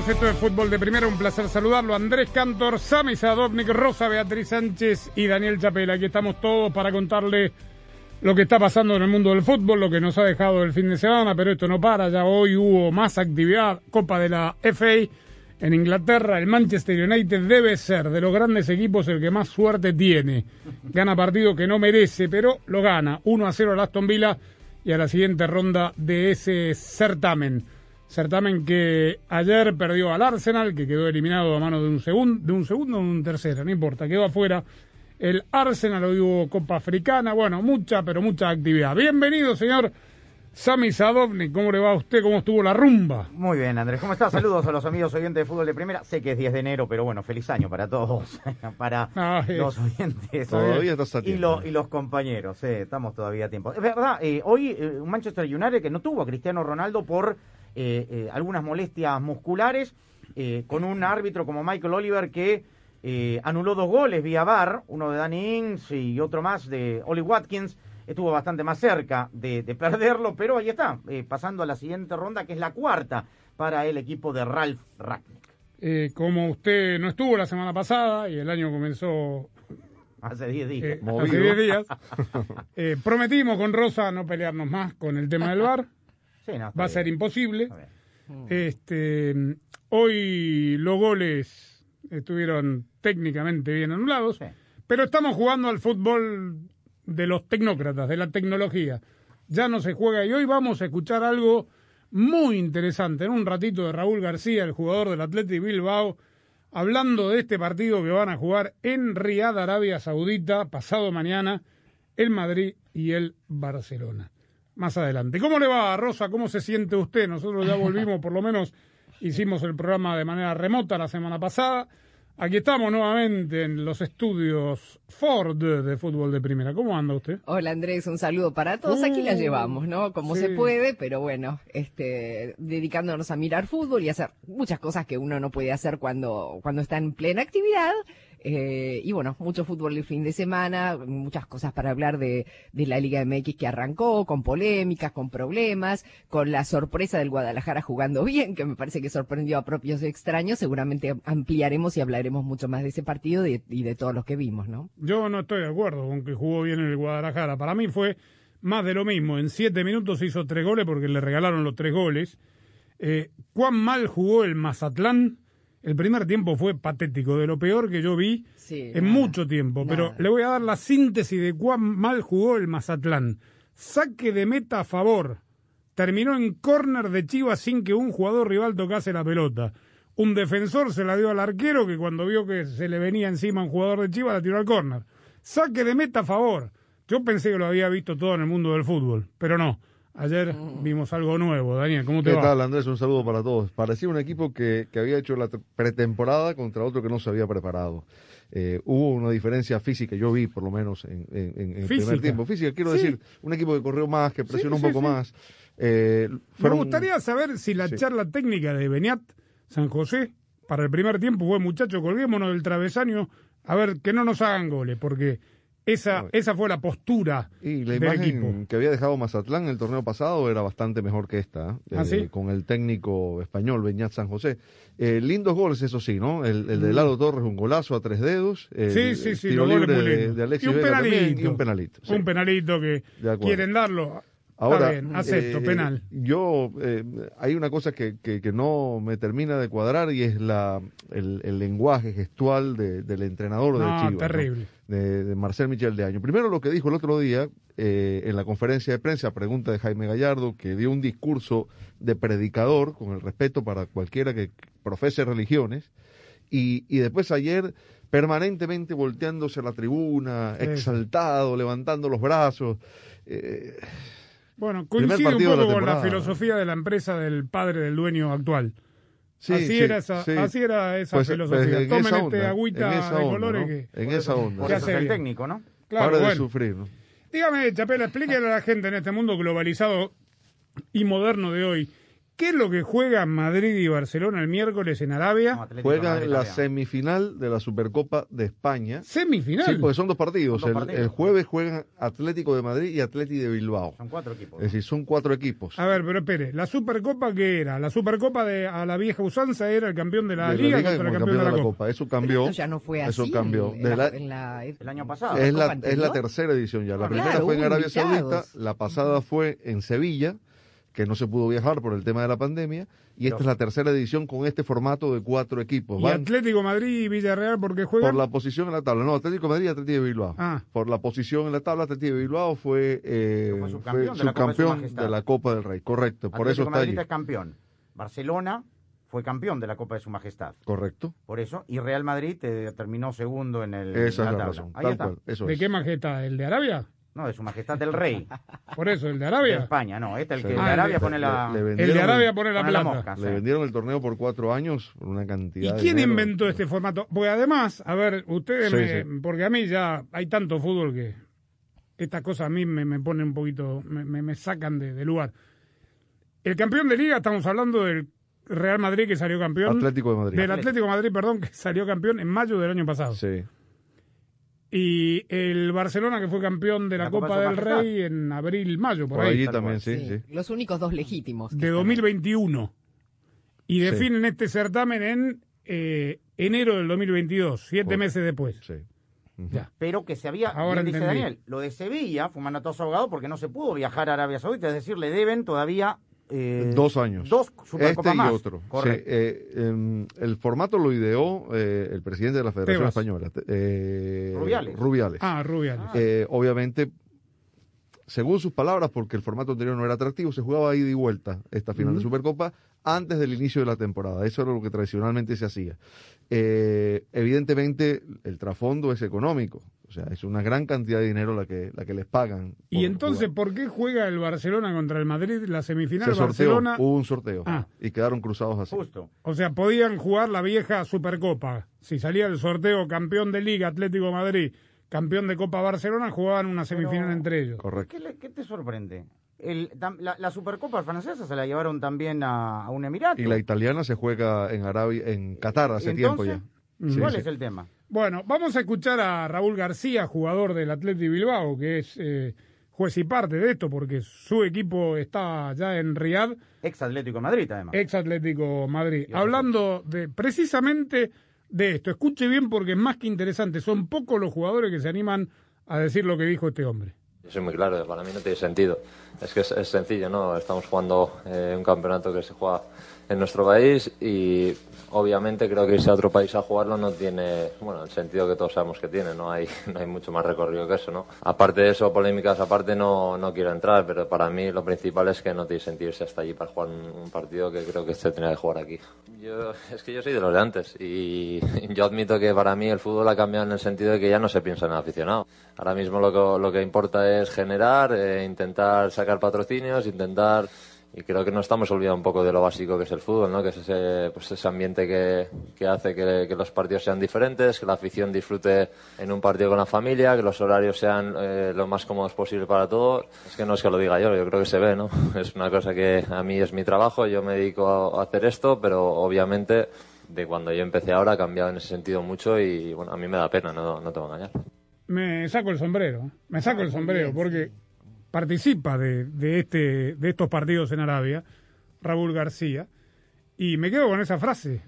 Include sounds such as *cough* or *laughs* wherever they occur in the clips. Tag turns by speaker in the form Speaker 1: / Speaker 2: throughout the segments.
Speaker 1: Va? Bienvenidos. Esto es Fútbol de Primera. Un placer saludarlo. Andrés Cantor, Sami Sadovnik, Rosa Beatriz Sánchez y Daniel Chapela. Aquí estamos todos para contarle lo que está pasando en el mundo del fútbol, lo que nos ha dejado el fin de semana, pero esto no para. Ya hoy hubo más actividad. Copa de la FA en Inglaterra. El Manchester United debe ser de los grandes equipos el que más suerte tiene. Gana partido que no merece, pero lo gana. 1 a 0 al Aston Villa y a la siguiente ronda de ese certamen. Certamen que ayer perdió al Arsenal, que quedó eliminado a mano de un segundo, de un segundo o de un tercero, no importa, quedó afuera. El Arsenal hoy hubo Copa Africana, bueno, mucha, pero mucha actividad. Bienvenido, señor Sami Sadovnik, ¿cómo le va a usted? ¿Cómo estuvo la rumba?
Speaker 2: Muy bien, Andrés. ¿Cómo estás? Saludos a los amigos oyentes de fútbol de primera. Sé que es 10 de enero, pero bueno, feliz año para todos. *laughs* para
Speaker 1: Ah, eh.
Speaker 2: los oyentes.
Speaker 3: Todavía estás a
Speaker 2: y, lo- y los compañeros. eh, estamos todavía a tiempo. Es verdad, eh, hoy eh, un Manchester United que no tuvo a Cristiano Ronaldo por eh, eh, algunas molestias musculares, eh, con un árbitro como Michael Oliver que eh, anuló dos goles vía VAR, uno de Danny Ings y otro más de Oli Watkins. Estuvo bastante más cerca de, de perderlo, pero ahí está, eh, pasando a la siguiente ronda, que es la cuarta para el equipo de Ralph Ragnick.
Speaker 1: Eh, como usted no estuvo la semana pasada y el año comenzó
Speaker 2: Hace 10 días.
Speaker 1: eh, hace 10 días, *laughs* eh, prometimos con Rosa no pelearnos más con el tema del bar.
Speaker 2: Sí, no, está
Speaker 1: Va a ser imposible. Este, hoy los goles estuvieron técnicamente bien anulados,
Speaker 2: Sí.
Speaker 1: pero estamos jugando al fútbol de los tecnócratas, de la tecnología. Ya no se juega y hoy vamos a escuchar algo muy interesante en un ratito de Raúl García, el jugador del Athletic Bilbao, hablando de este partido que van a jugar en Riad, Arabia Saudita, pasado mañana, el Madrid y el Barcelona. Más adelante. ¿Cómo le va, Rosa? ¿Cómo se siente usted? Nosotros ya volvimos, por lo menos hicimos el programa de manera remota la semana pasada. Aquí estamos nuevamente en los estudios Ford de fútbol de primera. ¿Cómo anda usted?
Speaker 4: Hola Andrés, un saludo para todos. Aquí la
Speaker 1: Uh,
Speaker 4: llevamos, ¿no? Como
Speaker 1: sí.
Speaker 4: se puede, pero bueno, este, dedicándonos a mirar fútbol y hacer muchas cosas que uno no puede hacer cuando, cuando está en plena actividad. Eh, y bueno, mucho fútbol el fin de semana, muchas cosas para hablar de, la Liga MX que arrancó, con polémicas, con problemas, con la sorpresa del Guadalajara jugando *laughs* bien, que me parece que sorprendió a propios extraños. Seguramente ampliaremos y hablaremos mucho más de ese partido y de, todos los que vimos, ¿no?
Speaker 1: Yo no estoy de acuerdo con que jugó bien en el Guadalajara. Para mí fue más de lo mismo. En siete minutos hizo tres goles porque le regalaron los tres goles. Eh, ¿Cuán mal jugó el Mazatlán? El primer tiempo fue patético, de lo peor que yo vi
Speaker 4: Sí,
Speaker 1: en
Speaker 4: nada,
Speaker 1: mucho tiempo. Pero le voy a dar la síntesis de cuán mal jugó el Mazatlán. Saque de meta a favor. Terminó en córner de Chivas sin que un jugador rival tocase la pelota. Un defensor se la dio al arquero que cuando vio que se le venía encima un jugador de Chivas la tiró al córner. Saque de meta a favor. Yo pensé que lo había visto todo en el mundo del fútbol, pero no. Ayer vimos algo nuevo. Daniel, ¿cómo te
Speaker 3: ¿Qué
Speaker 1: va?
Speaker 3: tal, Andrés? Un saludo para todos. Parecía un equipo que, que había hecho la pretemporada contra otro que no se había preparado. Eh, hubo una diferencia física, yo vi por lo menos en, en- en el primer tiempo. Física, quiero
Speaker 1: Sí.
Speaker 3: decir, un equipo que corrió más, que presionó
Speaker 1: Sí,
Speaker 3: un
Speaker 1: sí,
Speaker 3: poco
Speaker 1: sí.
Speaker 3: más. Eh,
Speaker 1: Me gustaría saber si la
Speaker 3: Sí.
Speaker 1: charla técnica de Beniat San José para el primer tiempo fue, muchachos, colguémonos del travesaño, a ver, que no nos hagan goles, porque esa, esa fue la postura
Speaker 3: Y la
Speaker 1: del
Speaker 3: imagen
Speaker 1: equipo.
Speaker 3: que había dejado Mazatlán el torneo pasado era bastante mejor que esta, ¿eh?
Speaker 1: ¿Ah,
Speaker 3: Eh,
Speaker 1: sí?
Speaker 3: con el técnico español Beñat San José. Eh, lindos goles, eso sí, ¿no? El, el
Speaker 1: Mm.
Speaker 3: de Lalo Torres, un golazo a tres dedos. El,
Speaker 1: Sí, sí, sí,
Speaker 3: tiro libre de, de Alexis
Speaker 1: y un
Speaker 3: Vega también,
Speaker 1: penalito.
Speaker 3: y un penalito. sí.
Speaker 1: Un penalito que
Speaker 3: De
Speaker 1: quieren darlo.
Speaker 3: Ahora,
Speaker 1: Está bien, acepto,
Speaker 3: eh,
Speaker 1: penal.
Speaker 3: Yo, eh, hay una cosa que, que, que no me termina de cuadrar y es la el, el lenguaje gestual de- del entrenador de
Speaker 1: No,
Speaker 3: Chivas. ¿no? De, de Marcel Michel de Año. Primero lo que dijo el otro día eh, en la conferencia de prensa, pregunta de Jaime Gallardo, que dio un discurso de predicador, con el respeto para cualquiera que profese religiones, y, y después ayer permanentemente volteándose a la tribuna,
Speaker 1: Sí.
Speaker 3: exaltado, levantando los brazos. eh,
Speaker 1: Bueno, coincide un
Speaker 3: la
Speaker 1: poco con la filosofía de la empresa del padre del dueño actual.
Speaker 3: Sí,
Speaker 1: así,
Speaker 3: sí,
Speaker 1: era esa,
Speaker 3: sí.
Speaker 1: así era esa
Speaker 3: Pues,
Speaker 1: filosofía.
Speaker 3: pues, en
Speaker 1: Tomen
Speaker 3: esa
Speaker 1: este
Speaker 3: onda,
Speaker 1: agüita
Speaker 3: en esa
Speaker 1: de
Speaker 3: onda,
Speaker 1: colores
Speaker 3: ¿no?
Speaker 1: que...
Speaker 3: En esa onda.
Speaker 1: Sé
Speaker 2: es el técnico, ¿no?
Speaker 1: Claro,
Speaker 3: Para de
Speaker 1: bueno.
Speaker 3: sufrir, ¿no?
Speaker 1: Dígame, Chapela, explíquele a la gente en este mundo globalizado y moderno de hoy, ¿qué es lo que juegan Madrid y Barcelona el miércoles en
Speaker 2: No,
Speaker 1: Arabia?
Speaker 2: Atlético
Speaker 3: Juegan
Speaker 2: Madrid
Speaker 3: la semifinal de la Supercopa de España.
Speaker 1: Semifinal.
Speaker 3: Sí, porque son dos partidos.
Speaker 2: Son dos
Speaker 3: el,
Speaker 2: partidos.
Speaker 3: el jueves juegan Atlético de Madrid y Atlético de Bilbao.
Speaker 2: Son cuatro equipos.
Speaker 3: Es decir, son cuatro equipos.
Speaker 1: A ver, pero espere, ¿la Supercopa qué era? ¿La Supercopa de a la vieja usanza era el campeón de la
Speaker 3: De
Speaker 1: Liga contra el campeón de la Copa?
Speaker 3: Eso
Speaker 4: Pero
Speaker 3: cambió.
Speaker 4: ya no fue así.
Speaker 3: Eso cambió.
Speaker 4: en
Speaker 3: De
Speaker 4: la-
Speaker 3: la-
Speaker 4: en la-
Speaker 2: El año pasado.
Speaker 3: es, la, es tercera edición ya. La
Speaker 4: Ah,
Speaker 3: primera
Speaker 4: claro,
Speaker 3: fue en Arabia. Saudita, la pasada fue en Sevilla, que no se pudo viajar por el tema de la pandemia, y esta es la tercera edición con este formato de cuatro equipos.
Speaker 1: ¿Y Atlético Madrid y Villarreal por qué juegan?
Speaker 3: por la posición en la tabla. No, Atlético de Madrid y Atlético de Bilbao.
Speaker 1: Ah.
Speaker 3: Por la posición en la tabla, Atlético de Bilbao fue, eh,
Speaker 2: Fue subcampeón
Speaker 3: fue
Speaker 2: de la Copa de su
Speaker 3: subcampeón
Speaker 2: Majestad.
Speaker 3: de la Copa del Rey. Correcto, por eso está
Speaker 2: Madrid
Speaker 3: allí.
Speaker 2: es campeón. Barcelona fue campeón de la Copa de su Majestad.
Speaker 3: Correcto.
Speaker 2: Por eso. Y Real Madrid eh, terminó segundo en, el,
Speaker 3: Esa
Speaker 2: en
Speaker 3: es
Speaker 2: la
Speaker 3: la
Speaker 2: tabla.
Speaker 3: razón.
Speaker 2: Ahí
Speaker 3: Tal
Speaker 2: está.
Speaker 3: cual. Eso
Speaker 1: ¿De
Speaker 3: es.
Speaker 1: qué majestad? ¿El de Arabia?
Speaker 2: No, de su Majestad del Rey. *laughs*
Speaker 1: Por eso, el de
Speaker 2: de
Speaker 1: Arabia.
Speaker 2: España, no. Este es el
Speaker 3: Sí.
Speaker 2: que el
Speaker 1: Ah,
Speaker 2: de
Speaker 1: el
Speaker 2: Arabia pone la,
Speaker 3: le- le
Speaker 1: El de Arabia pone la
Speaker 2: pone la mosca.
Speaker 3: Le
Speaker 2: sí.
Speaker 3: vendieron el torneo por cuatro años por una
Speaker 1: ¿Y
Speaker 3: cantidad de
Speaker 1: quién
Speaker 3: dinero.
Speaker 1: inventó este formato? Porque además, a ver, ustedes,
Speaker 3: Sí,
Speaker 1: me-
Speaker 3: sí.
Speaker 1: porque a mí ya hay tanto fútbol que estas cosas a mí me, me ponen un poquito, me, me- me sacan de, de lugar. El campeón de liga, estamos hablando del Real Madrid que salió campeón.
Speaker 3: Atlético de Madrid.
Speaker 1: Del Atlético de Madrid, perdón, que salió campeón en mayo del año pasado.
Speaker 3: Sí.
Speaker 1: Y el Barcelona que fue campeón de la,
Speaker 2: La
Speaker 1: Copa,
Speaker 2: Copa de
Speaker 1: del. Rey en abril, mayo, por,
Speaker 3: Por
Speaker 1: ahí.
Speaker 3: allí también, sí, sí.
Speaker 4: Los únicos dos legítimos.
Speaker 1: de
Speaker 4: están.
Speaker 1: 2021. Y
Speaker 3: Sí.
Speaker 1: definen este certamen en eh, enero del 2022, siete
Speaker 3: Por-
Speaker 1: meses después.
Speaker 3: sí.
Speaker 1: Ya.
Speaker 2: pero que se había,
Speaker 1: Ahora
Speaker 2: bien dice. Daniel, lo de Sevilla fue mandatoso abogado porque no se pudo viajar a Arabia Saudita, es decir, le deben todavía eh,
Speaker 3: Dos años.
Speaker 2: dos Supercopas
Speaker 3: este y otro.
Speaker 2: Correcto.
Speaker 3: Sí, eh, em, el formato lo ideó eh, el presidente de la Federación
Speaker 1: Tebas.
Speaker 3: Española, eh,
Speaker 2: Rubiales.
Speaker 3: Rubiales.
Speaker 1: Ah, Rubiales.
Speaker 3: Eh, obviamente, según sus palabras, porque el formato anterior no era atractivo, se jugaba ida y vuelta esta final de Supercopa antes del inicio de la temporada. Eso era lo que tradicionalmente se hacía. Eh, evidentemente, el trasfondo es económico. O sea, es una gran cantidad de dinero la que, la que les pagan.
Speaker 1: y
Speaker 3: por
Speaker 1: entonces,
Speaker 3: jugar.
Speaker 1: ¿por qué juega el Barcelona contra el Madrid la semifinal
Speaker 3: se sorteó,
Speaker 1: Barcelona?
Speaker 3: hubo un sorteo
Speaker 1: Ah.
Speaker 3: y quedaron cruzados así.
Speaker 2: Justo.
Speaker 1: O sea, podían jugar la vieja Supercopa. Si salía el sorteo campeón de Liga Atlético Madrid, campeón de Copa Barcelona, jugaban una semifinal
Speaker 2: Pero-
Speaker 1: entre ellos.
Speaker 3: Correcto.
Speaker 2: ¿Qué, le- qué te sorprende? El- la, la Supercopa francesa se la llevaron también a, a un Emirato.
Speaker 3: Y la italiana se juega en Arabia, en Qatar hace tiempo ya.
Speaker 2: ¿Cuál
Speaker 3: Sí,
Speaker 2: es
Speaker 3: sí.
Speaker 2: el tema?
Speaker 1: Bueno, vamos a escuchar a Raúl García, jugador del Atlético Bilbao, que es eh, juez y parte de esto, porque su equipo está ya en Riyadh,
Speaker 2: Ex Atlético Madrid, además.
Speaker 1: ex Atlético Madrid. Hablando de precisamente de esto, escuche bien porque es más que interesante, son pocos los jugadores que se animan a decir lo que dijo este hombre.
Speaker 5: Yo soy muy claro, para mí no tiene sentido. Es que es, es sencillo, ¿no? Estamos jugando eh, un campeonato que se juega en nuestro país y obviamente creo que irse a otro país a jugarlo no tiene, bueno, el sentido que todos sabemos que tiene, no hay, *laughs* no hay mucho más recorrido que eso, ¿no? Aparte de eso, polémicas aparte, no, no quiero entrar, pero para mí lo principal es que no tiene sentido irse hasta allí para jugar un, un partido que creo que se tenía que jugar aquí. Yo, es que yo soy de los de antes y *laughs* yo admito que para mí el fútbol ha cambiado en el sentido de que ya no se piensa en el aficionado. Ahora mismo lo que, lo que importa es generar, eh, intentar sacar patrocinios, intentar y creo que nos estamos olvidando un poco de lo básico que es el fútbol, ¿no? que es ese, pues ese ambiente que, que hace que, que los partidos sean diferentes, que la afición disfrute en un partido con la familia, que los horarios sean eh, lo más cómodos posible para todos. Es que no es que lo diga yo, yo creo que se ve, ¿no? *laughs* Es una cosa que a mí es mi trabajo, yo me dedico a, a hacer esto, pero obviamente de cuando yo empecé ahora ha cambiado en ese sentido mucho y bueno, a mí me da pena, no, no te voy a engañar.
Speaker 1: Me saco el sombrero, me saco el sombrero, porque participa de, de, este, de estos partidos en Arabia, Raúl García, y me quedo con esa frase.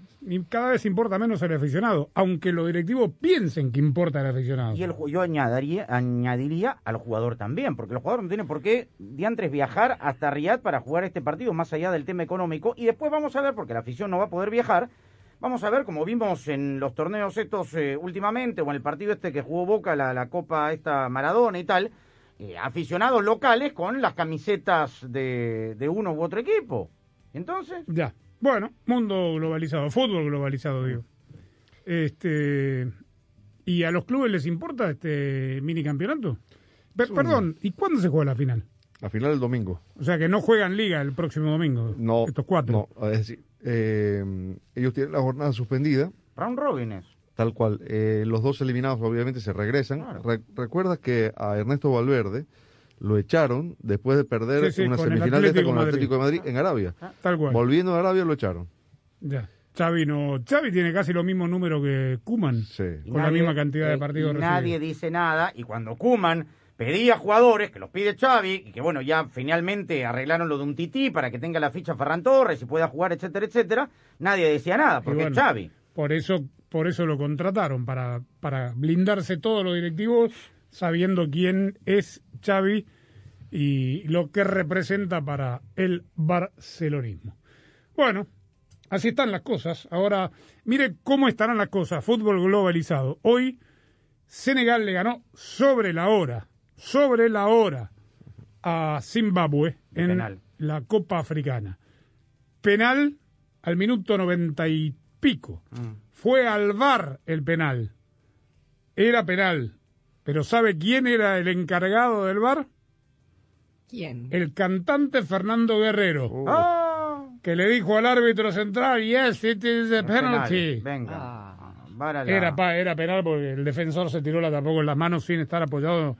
Speaker 1: Cada vez importa menos el aficionado, aunque los directivos piensen que importa el aficionado.
Speaker 2: Y el, yo añadiría, añadiría al jugador también, porque el jugador no tiene por qué diantres viajar hasta Riyadh para jugar este partido, más allá del tema económico. Y después vamos a ver, porque la afición no va a poder viajar, Vamos a ver, como vimos en los torneos estos eh, últimamente, o en el partido este que jugó Boca, la, la Copa esta Maradona y tal, eh, aficionados locales con las camisetas de, de uno u otro equipo. Entonces,
Speaker 1: Ya. Bueno, mundo globalizado, fútbol globalizado, digo. Este. ¿Y a los clubes les importa este mini campeonato? Pe- perdón, ¿y cuándo se juega la final?
Speaker 3: La final del domingo.
Speaker 1: O sea que no juegan liga el próximo domingo.
Speaker 3: No.
Speaker 1: Estos cuatro.
Speaker 3: No, es decir, eh, ellos tienen la jornada suspendida,
Speaker 2: round robin es.
Speaker 3: Tal cual. Eh, los dos eliminados obviamente se regresan.
Speaker 2: Claro.
Speaker 3: Re- Recuerdas que a Ernesto Valverde lo echaron después de perder
Speaker 1: Sí, sí,
Speaker 3: una
Speaker 1: el
Speaker 3: semifinal con el. Atlético de Madrid en Arabia.
Speaker 1: Tal cual.
Speaker 3: Volviendo a Arabia lo echaron.
Speaker 1: Ya. Xavi no. Xavi tiene casi lo mismo número que Kuman.
Speaker 3: Sí.
Speaker 1: Con la misma cantidad de
Speaker 2: eh,
Speaker 1: partidos
Speaker 2: y nadie dice nada. Y cuando Kuman pedía jugadores, que los pide Xavi, y que bueno, ya finalmente arreglaron lo de un tití para que tenga la ficha Ferran Torres y pueda jugar, etcétera, etcétera, nadie decía nada, porque
Speaker 1: bueno,
Speaker 2: es Xavi.
Speaker 1: Por eso, por eso lo contrataron, para, para blindarse todos los directivos, sabiendo quién es Xavi y lo que representa para el barcelonismo. Bueno, así están las cosas. Ahora, mire cómo estarán las cosas. Fútbol globalizado. Hoy, Senegal le ganó sobre la hora, sobre la hora a Zimbabue en
Speaker 2: penal.
Speaker 1: la Copa Africana. Penal al minuto noventa y pico.
Speaker 2: Mm.
Speaker 1: Fue al VAR el penal. Era penal. Pero ¿sabe quién era el encargado del VAR?
Speaker 4: ¿Quién?
Speaker 1: El cantante Fernando Guerrero,
Speaker 2: ¡Ah!
Speaker 1: que le dijo al árbitro central, yes, it is a penalty.
Speaker 2: Venga.
Speaker 4: Ah.
Speaker 1: Era, pa- era penal porque el defensor se tiró la tapó con las manos sin estar apoyado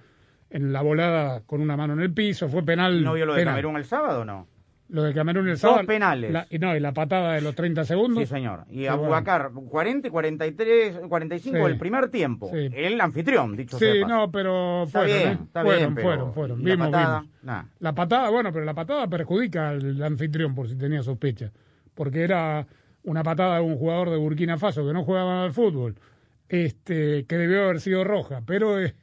Speaker 1: en la volada con una mano en el piso. Fue penal.
Speaker 2: ¿No vio lo de
Speaker 1: penal.
Speaker 2: Camerún el sábado o no?
Speaker 1: Lo de Camerún el
Speaker 2: Dos
Speaker 1: sábado.
Speaker 2: penales.
Speaker 1: la- y no, y la patada de los 30 segundos.
Speaker 2: Sí, señor. Y
Speaker 1: Sí,
Speaker 2: Abubakar, 40 y 43, 45
Speaker 1: Sí.
Speaker 2: del primer tiempo.
Speaker 1: Sí.
Speaker 2: El anfitrión, dicho
Speaker 1: Sí,
Speaker 2: sea paso.
Speaker 1: no, pero
Speaker 2: Está
Speaker 1: fueron,
Speaker 2: bien,
Speaker 1: ¿eh?
Speaker 2: está
Speaker 1: fueron,
Speaker 2: bien, pero-
Speaker 1: fueron, fueron.
Speaker 2: la
Speaker 1: Vimos,
Speaker 2: patada,
Speaker 1: vimos.
Speaker 2: nah.
Speaker 1: La patada, bueno, pero la patada perjudica al anfitrión por si tenía sospecha. Porque era una patada de un jugador de Burkina Faso que no jugaba al fútbol, este, que debió haber sido roja. Pero eh,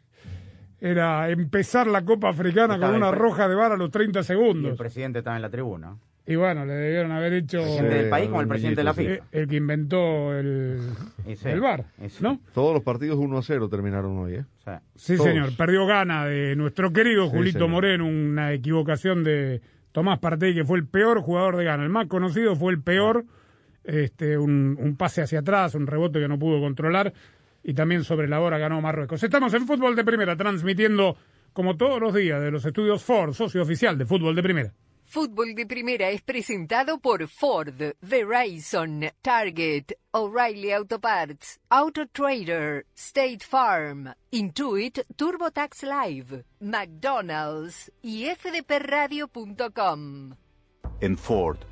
Speaker 1: era empezar la Copa Africana
Speaker 2: Estaba
Speaker 1: con una roja de vara a los 30
Speaker 2: Y el
Speaker 1: segundos.
Speaker 2: presidente estaba en la tribuna.
Speaker 1: Y bueno, le debieron haber hecho
Speaker 2: El presidente del país como el presidente de la FIFA.
Speaker 1: el que inventó el,
Speaker 2: sí,
Speaker 1: el
Speaker 2: sí.
Speaker 1: ¿no?
Speaker 3: Todos los partidos 1 a 0 terminaron hoy, ¿eh?
Speaker 2: O sea,
Speaker 1: Sí,
Speaker 3: Todos.
Speaker 1: señor. Perdió gana de nuestro querido
Speaker 3: Sí,
Speaker 1: Julito
Speaker 3: señor.
Speaker 1: Moreno, una equivocación de Tomás Partey, que fue el peor jugador de gana. El más conocido fue el peor, este, un, un pase hacia atrás, un rebote que no pudo controlar. Y también sobre la hora ganó Marruecos. Estamos en Fútbol de Primera, transmitiendo como todos los días de los estudios Ford, socio oficial de Fútbol de Primera.
Speaker 6: Fútbol de Primera es presentado por Ford, Verizon, Target, O'Reilly Auto Parts, Auto Trader, State Farm, Intuit, TurboTax Live, McDonald's y fdpradio.com.
Speaker 7: En Ford,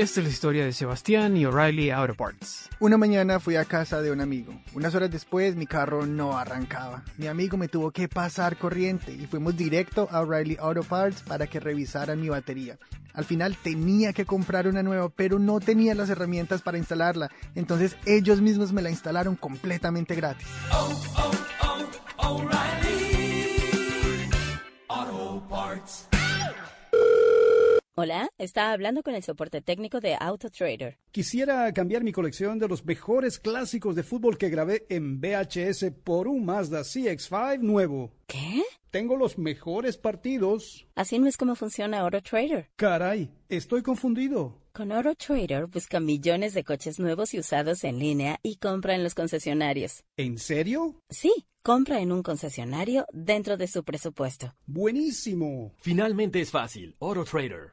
Speaker 8: Esta es la historia de Sebastián y O'Reilly Auto Parts.
Speaker 9: Una mañana fui a casa de un amigo. Unas horas después mi carro no arrancaba. Mi amigo me tuvo que pasar corriente y fuimos directo a O'Reilly Auto Parts para que revisaran mi batería. Al final tenía que comprar una nueva, pero no tenía las herramientas para instalarla. Entonces ellos mismos me la instalaron completamente gratis.
Speaker 10: Hola, está hablando con el soporte técnico de AutoTrader.
Speaker 11: Quisiera cambiar mi colección de los mejores clásicos de fútbol que grabé en VHS por un Mazda CX5 nuevo.
Speaker 10: ¿Qué?
Speaker 11: Tengo los mejores partidos.
Speaker 10: Así no es como funciona AutoTrader.
Speaker 11: Caray, estoy confundido.
Speaker 10: Con AutoTrader busca millones de coches nuevos y usados en línea y compra en los concesionarios.
Speaker 11: ¿En serio?
Speaker 10: Sí, compra en un concesionario dentro de su presupuesto.
Speaker 11: Buenísimo.
Speaker 12: Finalmente es fácil. AutoTrader.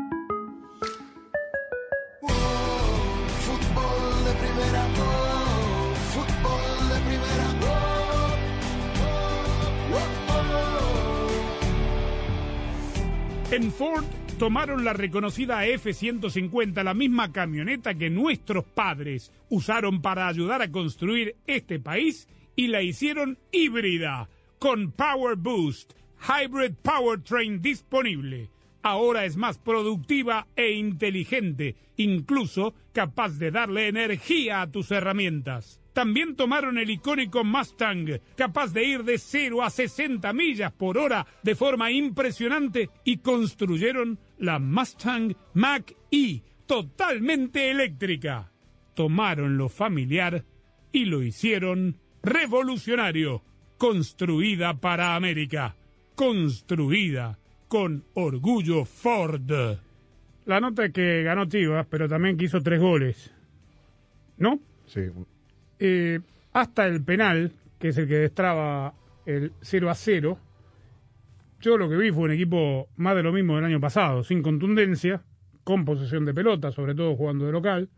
Speaker 1: En Ford tomaron la reconocida F-150, la misma camioneta que nuestros padres usaron para ayudar a construir este país y la hicieron híbrida, con Power Boost, Hybrid Powertrain disponible. Ahora es más productiva e inteligente, incluso capaz de darle energía a tus herramientas. También tomaron el icónico Mustang, capaz de ir de 0 a 60 millas por hora de forma impresionante, y construyeron la Mustang Mach-E, totalmente eléctrica. Tomaron lo familiar y lo hicieron revolucionario. Construida para América. Construida con orgullo Ford. La nota es que ganó Chivas, pero también que hizo tres goles. ¿No?
Speaker 3: Sí.
Speaker 1: Eh, hasta el penal, que es el que destraba el 0 a 0, yo lo que vi fue un equipo más de lo mismo del año pasado, sin contundencia, con posesión de pelota, sobre todo jugando de local,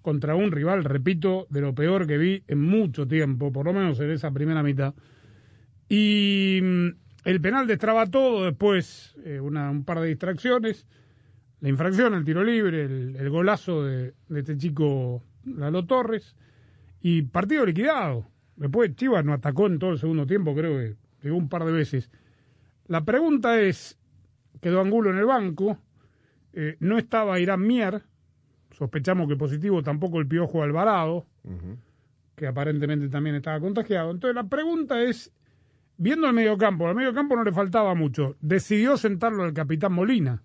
Speaker 1: contra un rival, repito, de lo peor que vi en mucho tiempo, por lo menos en esa primera mitad. Y mm, el penal destraba todo, después eh, una, un par de distracciones, la infracción, el tiro libre, el, golazo de, de este chico Lalo Torres, y partido liquidado. Después Chivas no atacó en todo el segundo tiempo, creo que llegó un par de veces. La pregunta es, quedó Angulo en el banco, eh, no estaba Irán Mier, sospechamos que positivo tampoco el Piojo Alvarado, que aparentemente también estaba contagiado. Entonces la pregunta es, viendo el mediocampo, al mediocampo no le faltaba mucho, decidió sentarlo al capitán Molina.